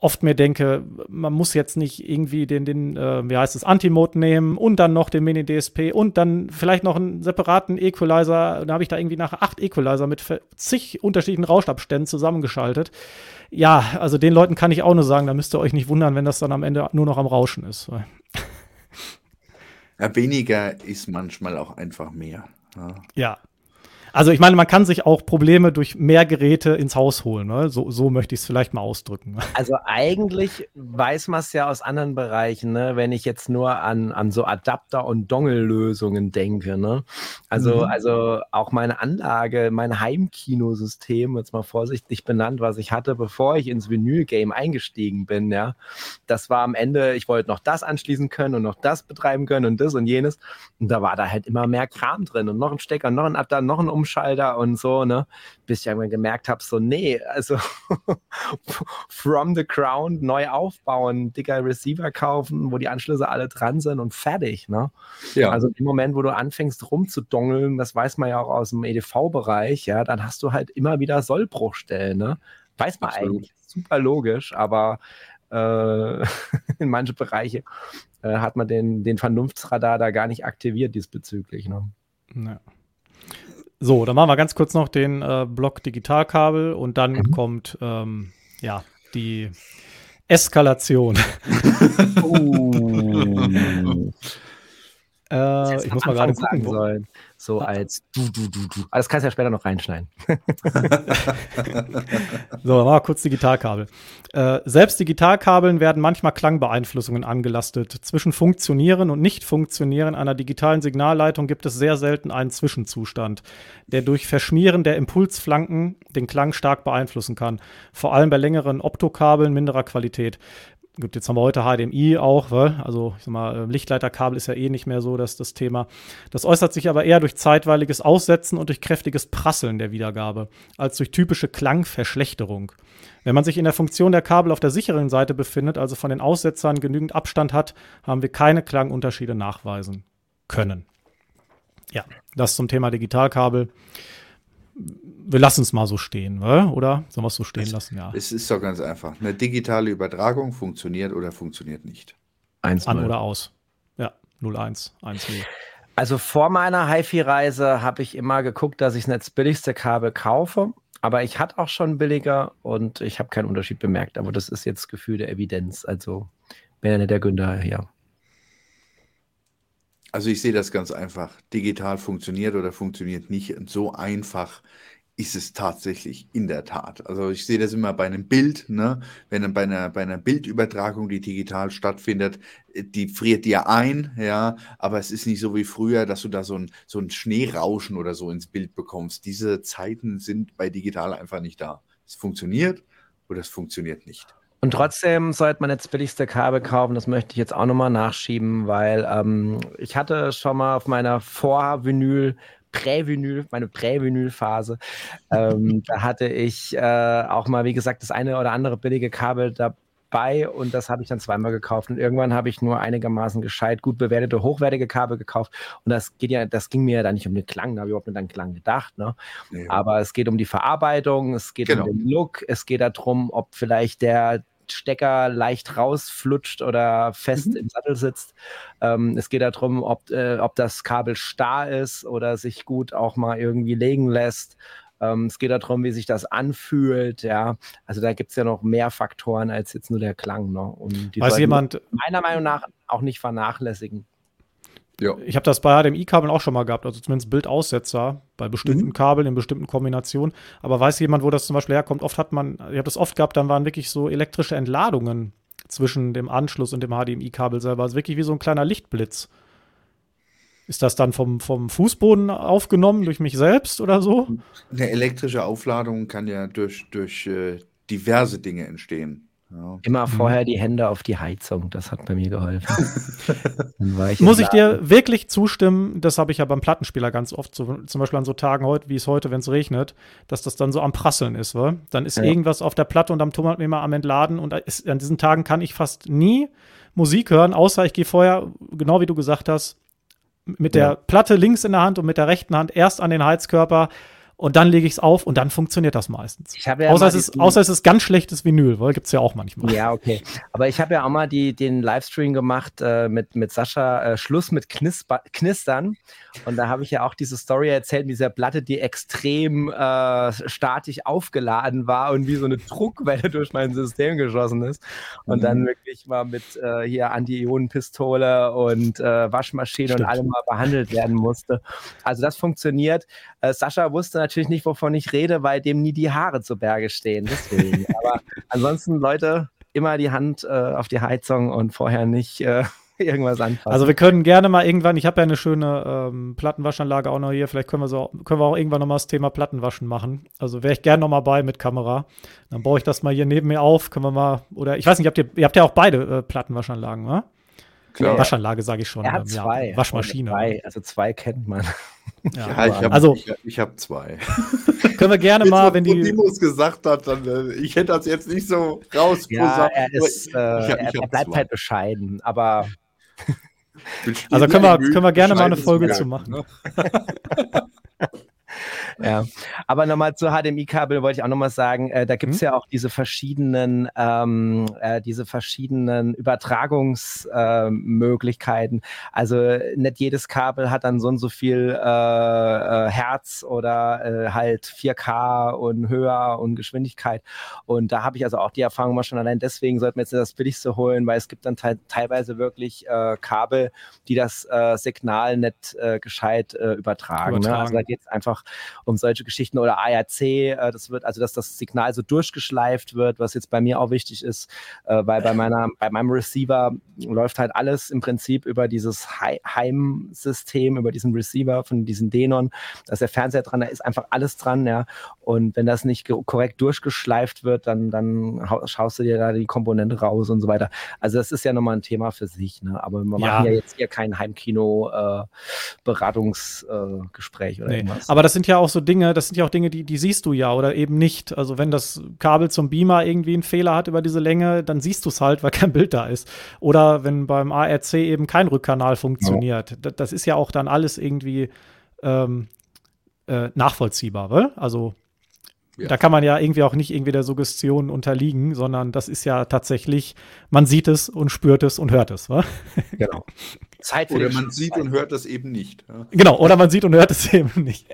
oft mir denke, man muss jetzt nicht irgendwie den, den äh, wie heißt es, Anti-Mode nehmen und dann noch den Mini-DSP und dann vielleicht noch einen separaten Equalizer. Da habe ich da irgendwie nachher acht Equalizer mit zig unterschiedlichen Rauschabständen zusammengeschaltet. Ja, also den Leuten kann ich auch nur sagen, da müsst ihr euch nicht wundern, wenn das dann am Ende nur noch am Rauschen ist. Ja, weniger ist manchmal auch einfach mehr. Ja, ja also ich meine, man kann sich auch Probleme durch mehr Geräte ins Haus holen. Ne? So, so möchte ich es vielleicht mal ausdrücken. Also eigentlich weiß man es ja aus anderen Bereichen, ne? wenn ich jetzt nur an, an so Adapter- und Dongle-Lösungen denke. Ne? Also, mhm. also auch meine Anlage, mein Heimkinosystem, jetzt mal vorsichtig benannt, was ich hatte, bevor ich ins Vinyl-Game eingestiegen bin, ja, das war am Ende, ich wollte noch das anschließen können und noch das betreiben können und das und jenes. Und da war da halt immer mehr Kram drin und noch ein Stecker, noch ein Adapter, noch ein Umschalter und so, ne? Bis ich irgendwann gemerkt habe, so, nee, also from the ground neu aufbauen, dicker Receiver kaufen, wo die Anschlüsse alle dran sind und fertig, ne? Ja. Also im Moment, wo du anfängst rumzudongeln, das weiß man ja auch aus dem EDV-Bereich, ja, dann hast du halt immer wieder Sollbruchstellen, ne? Weiß man Absolut. eigentlich, super logisch, aber äh, in manche Bereiche äh, hat man den, den Vernunftsradar da gar nicht aktiviert diesbezüglich. Ne? Ja. So, dann machen wir ganz kurz noch den äh, Block Digitalkabel und dann mhm. kommt ähm, ja die Eskalation. uh. Äh, ich muss mal gerade gucken. Sollen, so als du, du, du, du. Aber das kannst du ja später noch reinschneiden. so, mal kurz Digitalkabel. Äh, selbst Digitalkabeln werden manchmal Klangbeeinflussungen angelastet. Zwischen Funktionieren und Nicht-Funktionieren einer digitalen Signalleitung gibt es sehr selten einen Zwischenzustand, der durch Verschmieren der Impulsflanken den Klang stark beeinflussen kann. Vor allem bei längeren Optokabeln minderer Qualität gibt jetzt haben wir heute HDMI auch, also ich sag mal, äh, Lichtleiterkabel ist ja eh nicht mehr so dass das Thema. Das äußert sich aber eher durch zeitweiliges Aussetzen und durch kräftiges Prasseln der Wiedergabe, als durch typische Klangverschlechterung. Wenn man sich in der Funktion der Kabel auf der sicheren Seite befindet, also von den Aussetzern genügend Abstand hat, haben wir keine Klangunterschiede nachweisen können. Ja, das zum Thema Digitalkabel wir lassen es mal so stehen, oder? Sollen wir es so stehen es, lassen? Ja. Es ist doch ganz einfach. Eine digitale Übertragung funktioniert oder funktioniert nicht. 1 An oder aus. Ja, 0-1, 1-0. Also vor meiner HiFi-Reise habe ich immer geguckt, dass ich das billigste Kabel kaufe. Aber ich hatte auch schon billiger und ich habe keinen Unterschied bemerkt. Aber das ist jetzt Gefühl der Evidenz. Also bin ja nicht der Günther hier. Also ich sehe das ganz einfach. Digital funktioniert oder funktioniert nicht. Und so einfach ist es tatsächlich in der Tat. Also ich sehe das immer bei einem Bild, ne? wenn bei einer, bei einer Bildübertragung, die digital stattfindet, äh, die friert dir ein, ja, aber es ist nicht so wie früher, dass du da so ein, so ein Schneerauschen oder so ins Bild bekommst. Diese Zeiten sind bei digital einfach nicht da. Es funktioniert oder es funktioniert nicht. Und trotzdem sollte man jetzt billigste Kabel kaufen. Das möchte ich jetzt auch nochmal nachschieben, weil ähm, ich hatte schon mal auf meiner Vor-Vinyl Prä-Vinyl, meine Prä-Vinyl-Phase. Ähm, da hatte ich äh, auch mal, wie gesagt, das eine oder andere billige Kabel dabei und das habe ich dann zweimal gekauft. Und irgendwann habe ich nur einigermaßen gescheit, gut bewertete, hochwertige Kabel gekauft. Und das geht ja, das ging mir ja dann nicht um den Klang, da habe ich überhaupt nicht an den Klang gedacht. Ne? Nee. Aber es geht um die Verarbeitung, es geht genau. um den Look, es geht darum, ob vielleicht der Stecker leicht rausflutscht oder fest mhm. im Sattel sitzt. Ähm, es geht darum, ob, äh, ob das Kabel starr ist oder sich gut auch mal irgendwie legen lässt. Ähm, es geht darum, wie sich das anfühlt. Ja, also da gibt es ja noch mehr Faktoren als jetzt nur der Klang. Ne? Und die Weiß jemand meiner Meinung nach auch nicht vernachlässigen. Ja. Ich habe das bei HDMI-Kabeln auch schon mal gehabt, also zumindest Bildaussetzer bei bestimmten mhm. Kabeln in bestimmten Kombinationen. Aber weiß jemand, wo das zum Beispiel herkommt? Oft hat man, ich habe das oft gehabt, dann waren wirklich so elektrische Entladungen zwischen dem Anschluss und dem HDMI-Kabel selber. Also wirklich wie so ein kleiner Lichtblitz. Ist das dann vom, vom Fußboden aufgenommen durch mich selbst oder so? Eine elektrische Aufladung kann ja durch, durch äh, diverse Dinge entstehen. Ja. Immer mhm. vorher die Hände auf die Heizung, das hat bei mir geholfen. ich Muss ich dir wirklich zustimmen, das habe ich ja beim Plattenspieler ganz oft, so, zum Beispiel an so Tagen heute, wie es heute, wenn es regnet, dass das dann so am Prasseln ist, wa? Dann ist ja. irgendwas auf der Platte und dann tummelt mir mal am Entladen und ist, an diesen Tagen kann ich fast nie Musik hören, außer ich gehe vorher, genau wie du gesagt hast, mit der ja. Platte links in der Hand und mit der rechten Hand erst an den Heizkörper und dann lege ich es auf und dann funktioniert das meistens. Ja außer, es ist, außer es ist ganz schlechtes Vinyl, weil gibt es ja auch manchmal. Ja, okay. Aber ich habe ja auch mal die, den Livestream gemacht äh, mit, mit Sascha, äh, Schluss mit Knisper, Knistern. Und da habe ich ja auch diese Story erzählt mit dieser Platte, die extrem äh, statisch aufgeladen war und wie so eine Druckwelle durch mein System geschossen ist. Und mhm. dann wirklich mal mit äh, hier Anti-Ionen-Pistole und äh, Waschmaschine Stimmt. und allem mal behandelt werden musste. Also das funktioniert. Äh, Sascha wusste natürlich nicht, wovon ich rede, weil dem nie die Haare zu Berge stehen. Deswegen. Aber ansonsten, Leute, immer die Hand äh, auf die Heizung und vorher nicht äh, irgendwas anfassen. Also wir können gerne mal irgendwann, ich habe ja eine schöne ähm, Plattenwaschanlage auch noch hier, vielleicht können wir, so, können wir auch irgendwann noch mal das Thema Plattenwaschen machen. Also wäre ich gerne noch mal bei mit Kamera. Dann baue ich das mal hier neben mir auf, können wir mal, oder ich weiß nicht, habt ihr, ihr habt ja auch beide äh, Plattenwaschanlagen, oder? Klar. Waschanlage sage ich schon. Er hat zwei. Ja, Waschmaschine. Zwei. Also zwei kennt man. Ja, ja ich habe also, ich, ich hab zwei. Können wir gerne mal, wenn die. Timos gesagt hat, dann, äh, ich hätte das jetzt nicht so raus. Ja, er, ist, ich, äh, hab, er, er bleibt zwei. halt bescheiden, aber. also können wir, können wir gerne mal eine Folge zu machen. Ne? ja. Aber nochmal zu HDMI-Kabel wollte ich auch nochmal sagen, äh, da gibt es hm? ja auch diese verschiedenen, ähm, äh, diese verschiedenen Übertragungsmöglichkeiten. Äh, also nicht jedes Kabel hat dann so und so viel äh, äh Hertz oder äh, halt 4K und höher und Geschwindigkeit. Und da habe ich also auch die Erfahrung mal schon allein deswegen sollten wir jetzt das billigste holen, weil es gibt dann te teilweise wirklich äh, Kabel, die das äh, Signal nicht äh, gescheit übertragen. übertragen. Ne? Also da geht es einfach um solche Geschichten oder ARC, äh, das wird, also dass das Signal so durchgeschleift wird, was jetzt bei mir auch wichtig ist, äh, weil bei meiner, bei meinem Receiver läuft halt alles im Prinzip über dieses Heimsystem, über diesen Receiver von diesen Denon. Da ist der Fernseher dran, da ist einfach alles dran, ja. Und wenn das nicht korrekt durchgeschleift wird, dann, dann schaust du dir da die Komponente raus und so weiter. Also das ist ja nochmal ein Thema für sich, ne? Aber wir machen ja, jetzt hier kein Heimkino-Beratungsgespräch äh, oder nee. irgendwas. Aber das sind ja auch so Dinge, das sind ja auch Dinge, die, die siehst du ja oder eben nicht. Also wenn das Kabel zum Beamer irgendwie einen Fehler hat über diese Länge, dann siehst du es halt, weil kein Bild da ist. Oder wenn beim ARC eben kein Rückkanal funktioniert. Ja. Das, ist ja auch dann alles irgendwie ähm, äh, nachvollziehbar, weil? Also ja. Da kann man ja irgendwie auch nicht irgendwie der Suggestion unterliegen, sondern das ist ja tatsächlich, man sieht es und spürt es und hört es. Wa? Genau. Zeit oder man sieht und hört es eben nicht. Ja. Genau, oder man sieht und hört es eben nicht.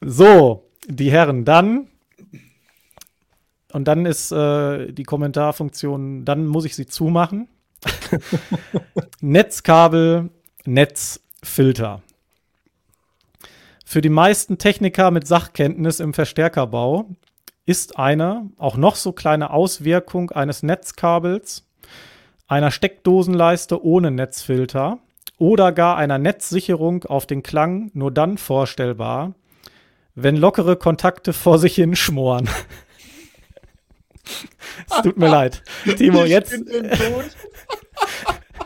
so, die Herren, dann. Und dann ist äh, die Kommentarfunktion, dann muss ich sie zumachen. Netzkabel, Netzfilter. Für die meisten Techniker mit Sachkenntnis im Verstärkerbau ist eine auch noch so kleine Auswirkung eines Netzkabels, einer Steckdosenleiste ohne Netzfilter oder gar einer Netzsicherung auf den Klang nur dann vorstellbar, wenn lockere Kontakte vor sich hin schmoren. es tut mir leid. Timo, jetzt.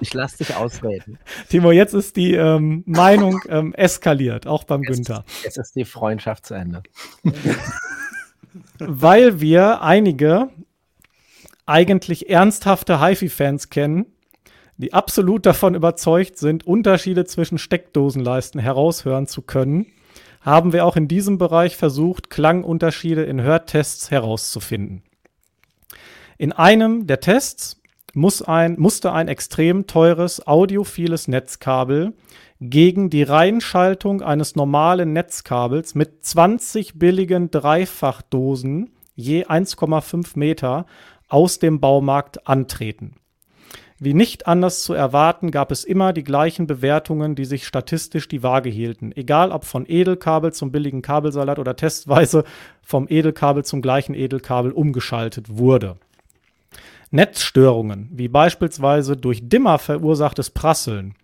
Ich lasse dich ausreden. Timo, jetzt ist die ähm, Meinung ähm, eskaliert, auch beim jetzt, Günther. Jetzt ist die Freundschaft zu Ende. Weil wir einige eigentlich ernsthafte HiFi-Fans kennen, die absolut davon überzeugt sind, Unterschiede zwischen Steckdosenleisten heraushören zu können, haben wir auch in diesem Bereich versucht, Klangunterschiede in Hörtests herauszufinden. In einem der Tests muss ein, musste ein extrem teures audiophiles Netzkabel gegen die Reinschaltung eines normalen Netzkabels mit 20 billigen Dreifachdosen je 1,5 Meter aus dem Baumarkt antreten. Wie nicht anders zu erwarten, gab es immer die gleichen Bewertungen, die sich statistisch die Waage hielten. Egal ob von Edelkabel zum billigen Kabelsalat oder testweise vom Edelkabel zum gleichen Edelkabel umgeschaltet wurde. Netzstörungen, wie beispielsweise durch Dimmer verursachtes Prasseln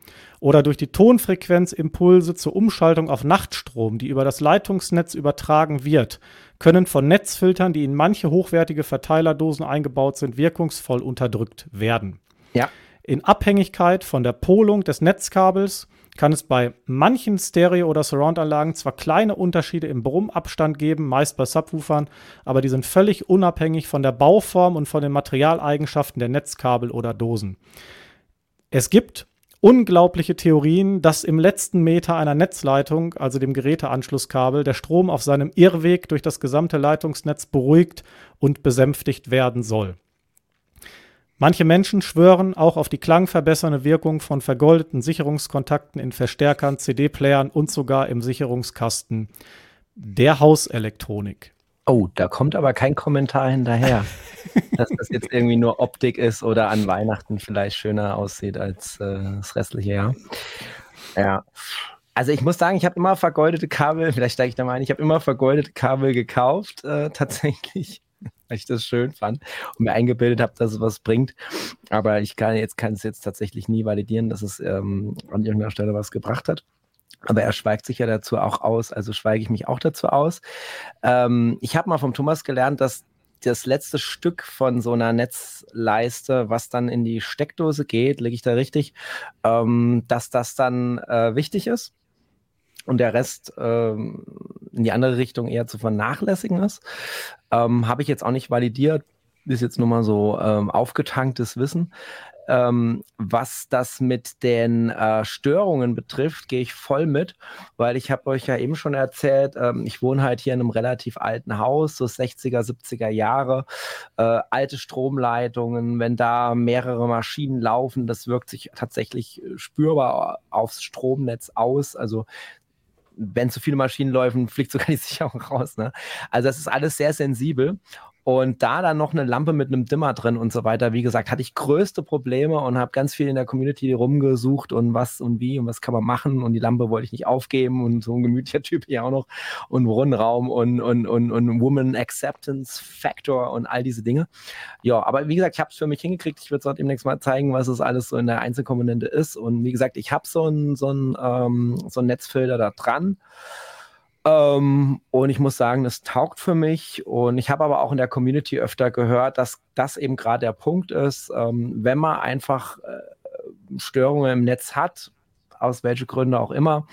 oder durch die Tonfrequenzimpulse zur Umschaltung auf Nachtstrom, die über das Leitungsnetz übertragen wird, können von Netzfiltern, die in manche hochwertige Verteilerdosen eingebaut sind, wirkungsvoll unterdrückt werden. Ja. In Abhängigkeit von der Polung des Netzkabels kann es bei manchen Stereo- oder Surround-Anlagen zwar kleine Unterschiede im Brummabstand geben, meist bei Subwoofern, aber die sind völlig unabhängig von der Bauform und von den Materialeigenschaften der Netzkabel oder Dosen. Es gibt unglaubliche Theorien, dass im letzten Meter einer Netzleitung, also dem Geräteanschlusskabel, der Strom auf seinem Irrweg durch das gesamte Leitungsnetz beruhigt und besänftigt werden soll. Manche Menschen schwören auch auf die klangverbessernde Wirkung von vergoldeten Sicherungskontakten in Verstärkern, CD-Playern und sogar im Sicherungskasten der Hauselektronik. Oh, da kommt aber kein Kommentar hinterher, dass das jetzt irgendwie nur Optik ist oder an Weihnachten vielleicht schöner aussieht als äh, das restliche Jahr. Ja. Also ich muss sagen, ich habe immer vergoldete Kabel, vielleicht steige ich da mal ein, ich habe immer vergoldete Kabel gekauft, äh, tatsächlich weil ich das schön fand und mir eingebildet habe, dass es was bringt. Aber ich kann jetzt kann es jetzt tatsächlich nie validieren, dass es ähm, an irgendeiner Stelle was gebracht hat. Aber er schweigt sich ja dazu auch aus, also schweige ich mich auch dazu aus. Ähm, ich habe mal vom Thomas gelernt, dass das letzte Stück von so einer Netzleiste, was dann in die Steckdose geht, lege ich da richtig, ähm, dass das dann äh, wichtig ist und der Rest ähm, in die andere Richtung eher zu vernachlässigen ist. Ähm, Habe ich jetzt auch nicht validiert, ist jetzt nur mal so ähm, aufgetanktes Wissen. ähm, was das mit den äh, Störungen betrifft, gehe ich voll mit, weil ich habe euch ja eben schon erzählt, ähm, ich wohne halt hier in einem relativ alten Haus, so 60er, 70er Jahre, äh, alte Stromleitungen, wenn da mehrere Maschinen laufen, das wirkt sich tatsächlich äh, spürbar aufs Stromnetz aus. Also wenn zu viele Maschinen laufen, fliegt sogar die Sicherung raus. Ne? Also das ist alles sehr sensibel. Und da dann noch eine Lampe mit einem Dimmer drin und so weiter, wie gesagt, hatte ich größte Probleme und habe ganz viel in der Community rumgesucht und was und wie und was kann man machen. Und die Lampe wollte ich nicht aufgeben und so ein gemütlicher Typ hier auch noch und Rundraum und, und, und, und Woman Acceptance Factor und all diese Dinge. Ja, aber wie gesagt, ich habe es für mich hingekriegt. Ich würde es demnächst mal zeigen, was es alles so in der Einzelkomponente ist. Und wie gesagt, ich habe so ein, so ein, ähm, so ein Netzfilter da dran. Ähm, und ich muss sagen, das taugt für mich. Und ich habe aber auch in der Community öfter gehört, dass das eben gerade der Punkt ist, ähm, wenn man einfach äh, Störungen im Netz hat, aus welchen Gründen auch immer,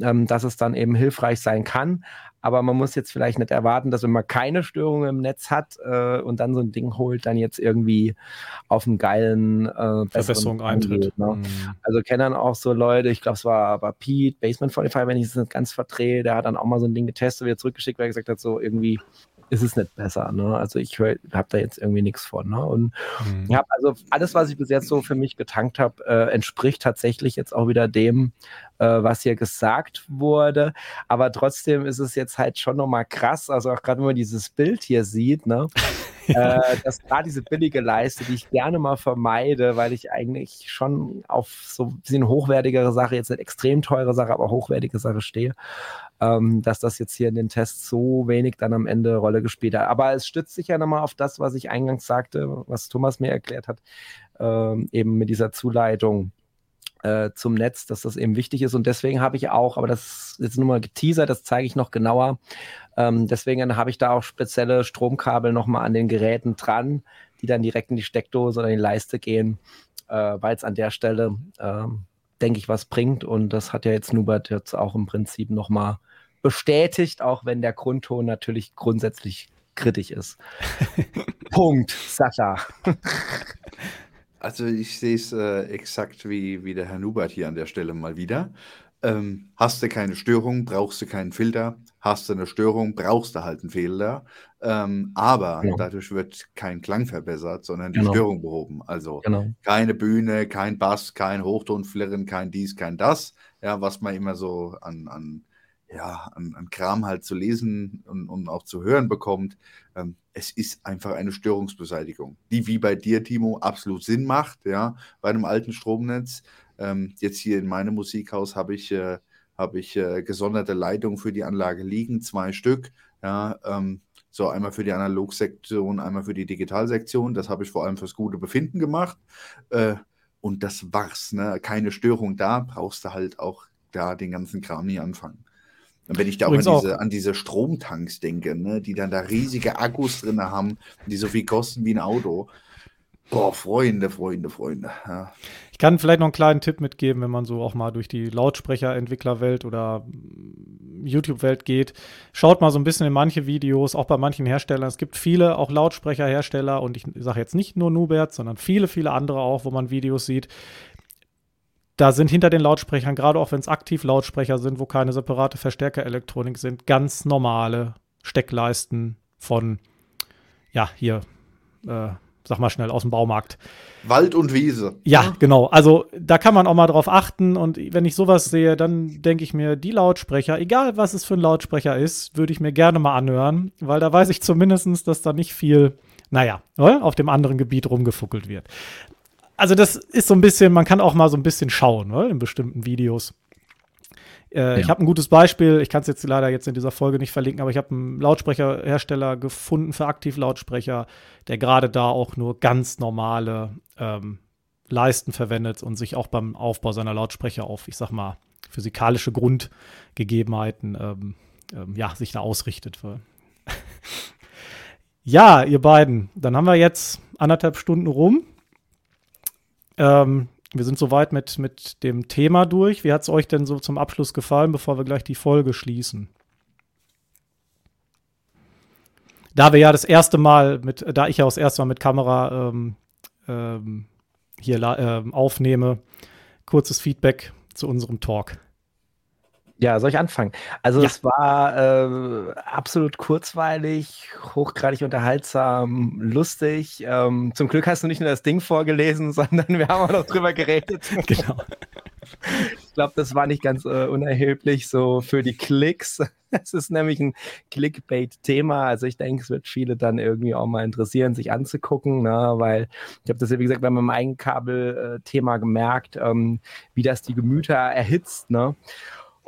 ähm, dass es dann eben hilfreich sein kann. Aber man muss jetzt vielleicht nicht erwarten, dass wenn man keine Störungen im Netz hat äh, und dann so ein Ding holt, dann jetzt irgendwie auf einen geilen äh, Verbesserung eintritt. Ne? Mhm. Also kennen dann auch so Leute, ich glaube, es war aber Pete, Basement 45, wenn ich es nicht ganz verdrehe, der hat dann auch mal so ein Ding getestet, wieder zurückgeschickt, weil er gesagt hat, so irgendwie ist es nicht besser. Ne? Also ich habe da jetzt irgendwie nichts von. Ne? Und mhm. ja, also alles, was ich bis jetzt so für mich getankt habe, äh, entspricht tatsächlich jetzt auch wieder dem, äh, was hier gesagt wurde. Aber trotzdem ist es jetzt halt schon nochmal krass. Also auch gerade wenn man dieses Bild hier sieht, ne? äh, dass gerade diese billige Leiste, die ich gerne mal vermeide, weil ich eigentlich schon auf so ein bisschen hochwertigere Sache, jetzt nicht extrem teure Sache, aber hochwertige Sache stehe, ähm, dass das jetzt hier in den Tests so wenig dann am Ende Rolle gespielt hat. Aber es stützt sich ja nochmal auf das, was ich eingangs sagte, was Thomas mir erklärt hat, ähm, eben mit dieser Zuleitung äh, zum Netz, dass das eben wichtig ist. Und deswegen habe ich auch, aber das ist jetzt nur mal geteasert, das zeige ich noch genauer. Ähm, deswegen habe ich da auch spezielle Stromkabel nochmal an den Geräten dran, die dann direkt in die Steckdose oder in die Leiste gehen, äh, weil es an der Stelle, äh, denke ich, was bringt. Und das hat ja jetzt Nubert jetzt auch im Prinzip nochmal bestätigt, auch wenn der Grundton natürlich grundsätzlich kritisch ist. Punkt, Sascha. Also ich sehe es äh, exakt wie, wie der Herr Nubert hier an der Stelle mal wieder. Ähm, hast du keine Störung, brauchst du keinen Filter. Hast du eine Störung, brauchst du halt einen Filter. Ähm, aber genau. dadurch wird kein Klang verbessert, sondern die genau. Störung behoben. Also genau. keine Bühne, kein Bass, kein Hochtonflirren, kein dies, kein das. Ja, was man immer so an, an ja, an, an Kram halt zu lesen und, und auch zu hören bekommt. Ähm, es ist einfach eine Störungsbeseitigung, die wie bei dir, Timo, absolut Sinn macht, ja, bei einem alten Stromnetz. Ähm, jetzt hier in meinem Musikhaus habe ich, äh, hab ich äh, gesonderte Leitungen für die Anlage liegen, zwei Stück, ja, ähm, so einmal für die Analogsektion, einmal für die Digitalsektion. Das habe ich vor allem fürs gute Befinden gemacht. Äh, und das war's, ne? Keine Störung da, brauchst du halt auch da den ganzen Kram nie anfangen. Und wenn ich da auch an, diese, an diese, Stromtanks denke, ne, die dann da riesige Akkus drin haben, die so viel kosten wie ein Auto. Boah, Freunde, Freunde, Freunde. Ja. Ich kann vielleicht noch einen kleinen Tipp mitgeben, wenn man so auch mal durch die Lautsprecherentwicklerwelt oder YouTube-Welt geht. Schaut mal so ein bisschen in manche Videos, auch bei manchen Herstellern. Es gibt viele auch Lautsprecherhersteller und ich sage jetzt nicht nur Nubert, sondern viele, viele andere auch, wo man Videos sieht, da sind hinter den Lautsprechern, gerade auch wenn es aktiv Lautsprecher sind, wo keine separate Verstärkerelektronik sind, ganz normale Steckleisten von, ja, hier, äh, sag mal schnell, aus dem Baumarkt. Wald und Wiese. Ja, genau. Also da kann man auch mal drauf achten. Und wenn ich sowas sehe, dann denke ich mir, die Lautsprecher, egal was es für ein Lautsprecher ist, würde ich mir gerne mal anhören, weil da weiß ich zumindest, dass da nicht viel, naja, auf dem anderen Gebiet rumgefuckelt wird also das ist so ein bisschen, man kann auch mal so ein bisschen schauen, ne, in bestimmten Videos. Äh, ja. Ich habe ein gutes Beispiel, ich kann es jetzt leider jetzt in dieser Folge nicht verlinken, aber ich habe einen Lautsprecherhersteller gefunden für Aktivlautsprecher, der gerade da auch nur ganz normale ähm, Leisten verwendet und sich auch beim Aufbau seiner Lautsprecher auf, ich sag mal, physikalische Grundgegebenheiten ähm, ähm, ja, sich da ausrichtet. ja, ihr beiden, dann haben wir jetzt anderthalb Stunden rum. Ähm, wir sind soweit mit, mit dem Thema durch. Wie hat es euch denn so zum Abschluss gefallen, bevor wir gleich die Folge schließen? Da wir ja das erste Mal mit, da ich ja das erste Mal mit Kamera ähm, ähm, hier äh, aufnehme. Kurzes Feedback zu unserem Talk. Ja, soll ich anfangen? Also ja. es war äh, absolut kurzweilig, hochgradig unterhaltsam, lustig. Ähm, zum Glück hast du nicht nur das Ding vorgelesen, sondern wir haben auch noch drüber geredet. genau. Ich glaube, das war nicht ganz äh, unerheblich so für die Klicks. Es ist nämlich ein Clickbait-Thema. Also ich denke, es wird viele dann irgendwie auch mal interessieren, sich anzugucken, ne? weil ich habe das ja, wie gesagt, beim Eigenkabel-Thema gemerkt, ähm, wie das die Gemüter erhitzt. Ne?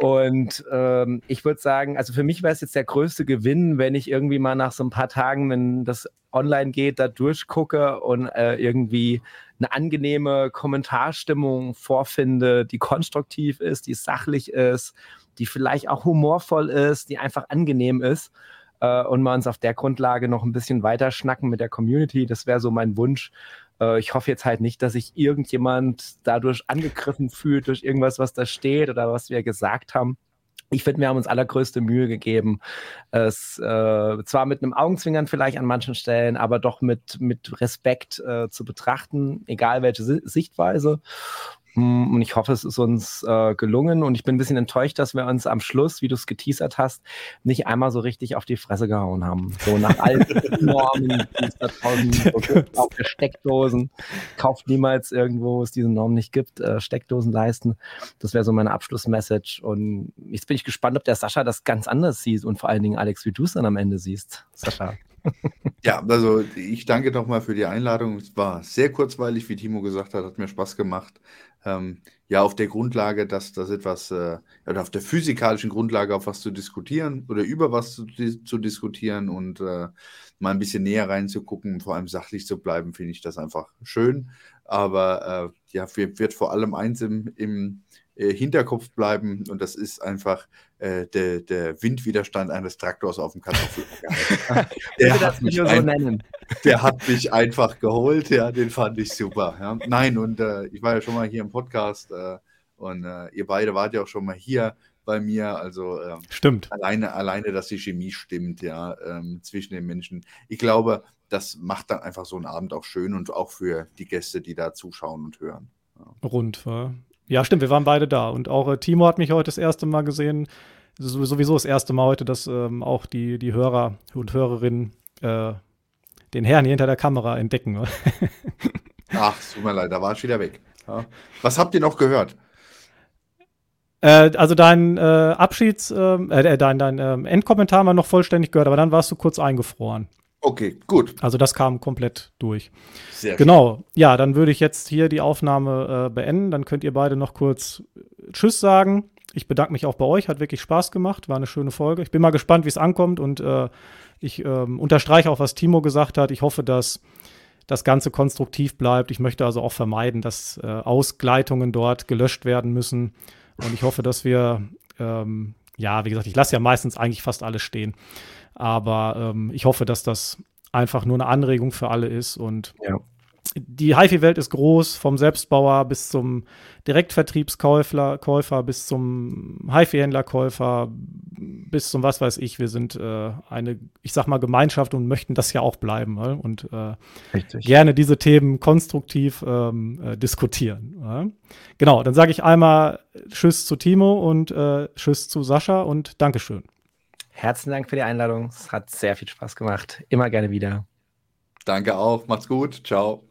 Und ähm, ich würde sagen, also für mich wäre es jetzt der größte Gewinn, wenn ich irgendwie mal nach so ein paar Tagen, wenn das online geht, da durchgucke und äh, irgendwie eine angenehme Kommentarstimmung vorfinde, die konstruktiv ist, die sachlich ist, die vielleicht auch humorvoll ist, die einfach angenehm ist äh, und wir uns auf der Grundlage noch ein bisschen weiter schnacken mit der Community. Das wäre so mein Wunsch. Äh, ich hoffe jetzt halt nicht, dass sich irgendjemand dadurch angegriffen fühlt durch irgendwas, was da steht oder was wir gesagt haben. Ich finde, wir haben uns allergrößte Mühe gegeben, es äh, zwar mit einem Augenzwinkern vielleicht an manchen Stellen, aber doch mit, mit Respekt äh, zu betrachten, egal welche Sichtweise. Mm, und ich hoffe, es ist uns äh, gelungen. Und ich bin ein bisschen enttäuscht, dass wir uns am Schluss, wie du es geteasert hast, nicht einmal so richtig auf die Fresse gehauen haben. So nach allen Normen, die es da draußen gibt, auch für Steckdosen. Kauft niemals irgendwo, wo es diese Norm nicht gibt, äh, Steckdosen leisten. Das wäre so meine Abschlussmessage. Und jetzt bin ich gespannt, ob der Sascha das ganz anders sieht und vor allen Dingen Alex, wie du es dann am Ende siehst. Sascha. Ja, also ich danke nochmal für die Einladung. Es war sehr kurzweilig, wie Timo gesagt hat, hat mir Spaß gemacht. Ähm, ja, auf der Grundlage, dass das etwas, äh, oder auf der physikalischen Grundlage, auf was zu diskutieren oder über was zu, zu diskutieren und äh, mal ein bisschen näher reinzugucken, vor allem sachlich zu bleiben, finde ich das einfach schön. Aber äh, ja, wird vor allem eins im, im äh, Hinterkopf bleiben und das ist einfach äh, der, der Windwiderstand eines Traktors auf dem Kartoffelacker. der, hat mich ein, der hat mich einfach geholt, ja, den fand ich super. Ja. Nein, und äh, ich war ja schon mal hier im Podcast äh, und äh, ihr beide wart ja auch schon mal hier bei mir. Also ähm, stimmt. Alleine, alleine, dass die Chemie stimmt, ja, ähm, zwischen den Menschen. Ich glaube, das macht dann einfach so einen Abend auch schön und auch für die Gäste, die da zuschauen und hören. Ja. Rund, wa? Ja, stimmt, wir waren beide da. Und auch äh, Timo hat mich heute das erste Mal gesehen. Sowieso das erste Mal heute, dass ähm, auch die, die Hörer und Hörerinnen äh, den Herrn hier hinter der Kamera entdecken. Ach, tut mir leid, da war ich wieder weg. Ja. Was habt ihr noch gehört? Äh, also dein äh, Abschieds, ähm, äh, dein, dein ähm, Endkommentar haben wir noch vollständig gehört, aber dann warst du kurz eingefroren. Okay, gut. Also das kam komplett durch. Sehr genau. Schön. Ja, dann würde ich jetzt hier die Aufnahme äh, beenden. Dann könnt ihr beide noch kurz äh, Tschüss sagen. Ich bedanke mich auch bei euch. Hat wirklich Spaß gemacht. War eine schöne Folge. Ich bin mal gespannt, wie es ankommt. Und äh, ich ähm, unterstreiche auch, was Timo gesagt hat. Ich hoffe, dass das Ganze konstruktiv bleibt. Ich möchte also auch vermeiden, dass äh, Ausgleitungen dort gelöscht werden müssen. Und ich hoffe, dass wir, ähm, ja, wie gesagt, ich lasse ja meistens eigentlich fast alles stehen. Aber ähm, ich hoffe, dass das einfach nur eine Anregung für alle ist und ja die HiFi-Welt ist groß, vom Selbstbauer bis zum Direktvertriebskäufer, Käufer, bis zum HiFi-Händlerkäufer, bis zum was weiß ich. Wir sind äh, eine, ich sag mal, Gemeinschaft und möchten das ja auch bleiben ne? und äh, gerne diese Themen konstruktiv ähm, äh, diskutieren. Ja? Genau, dann sage ich einmal Tschüss zu Timo und äh, Tschüss zu Sascha und Dankeschön. Herzlichen Dank für die Einladung. Es hat sehr viel Spaß gemacht. Immer gerne wieder. Danke auch. Macht's gut. Ciao.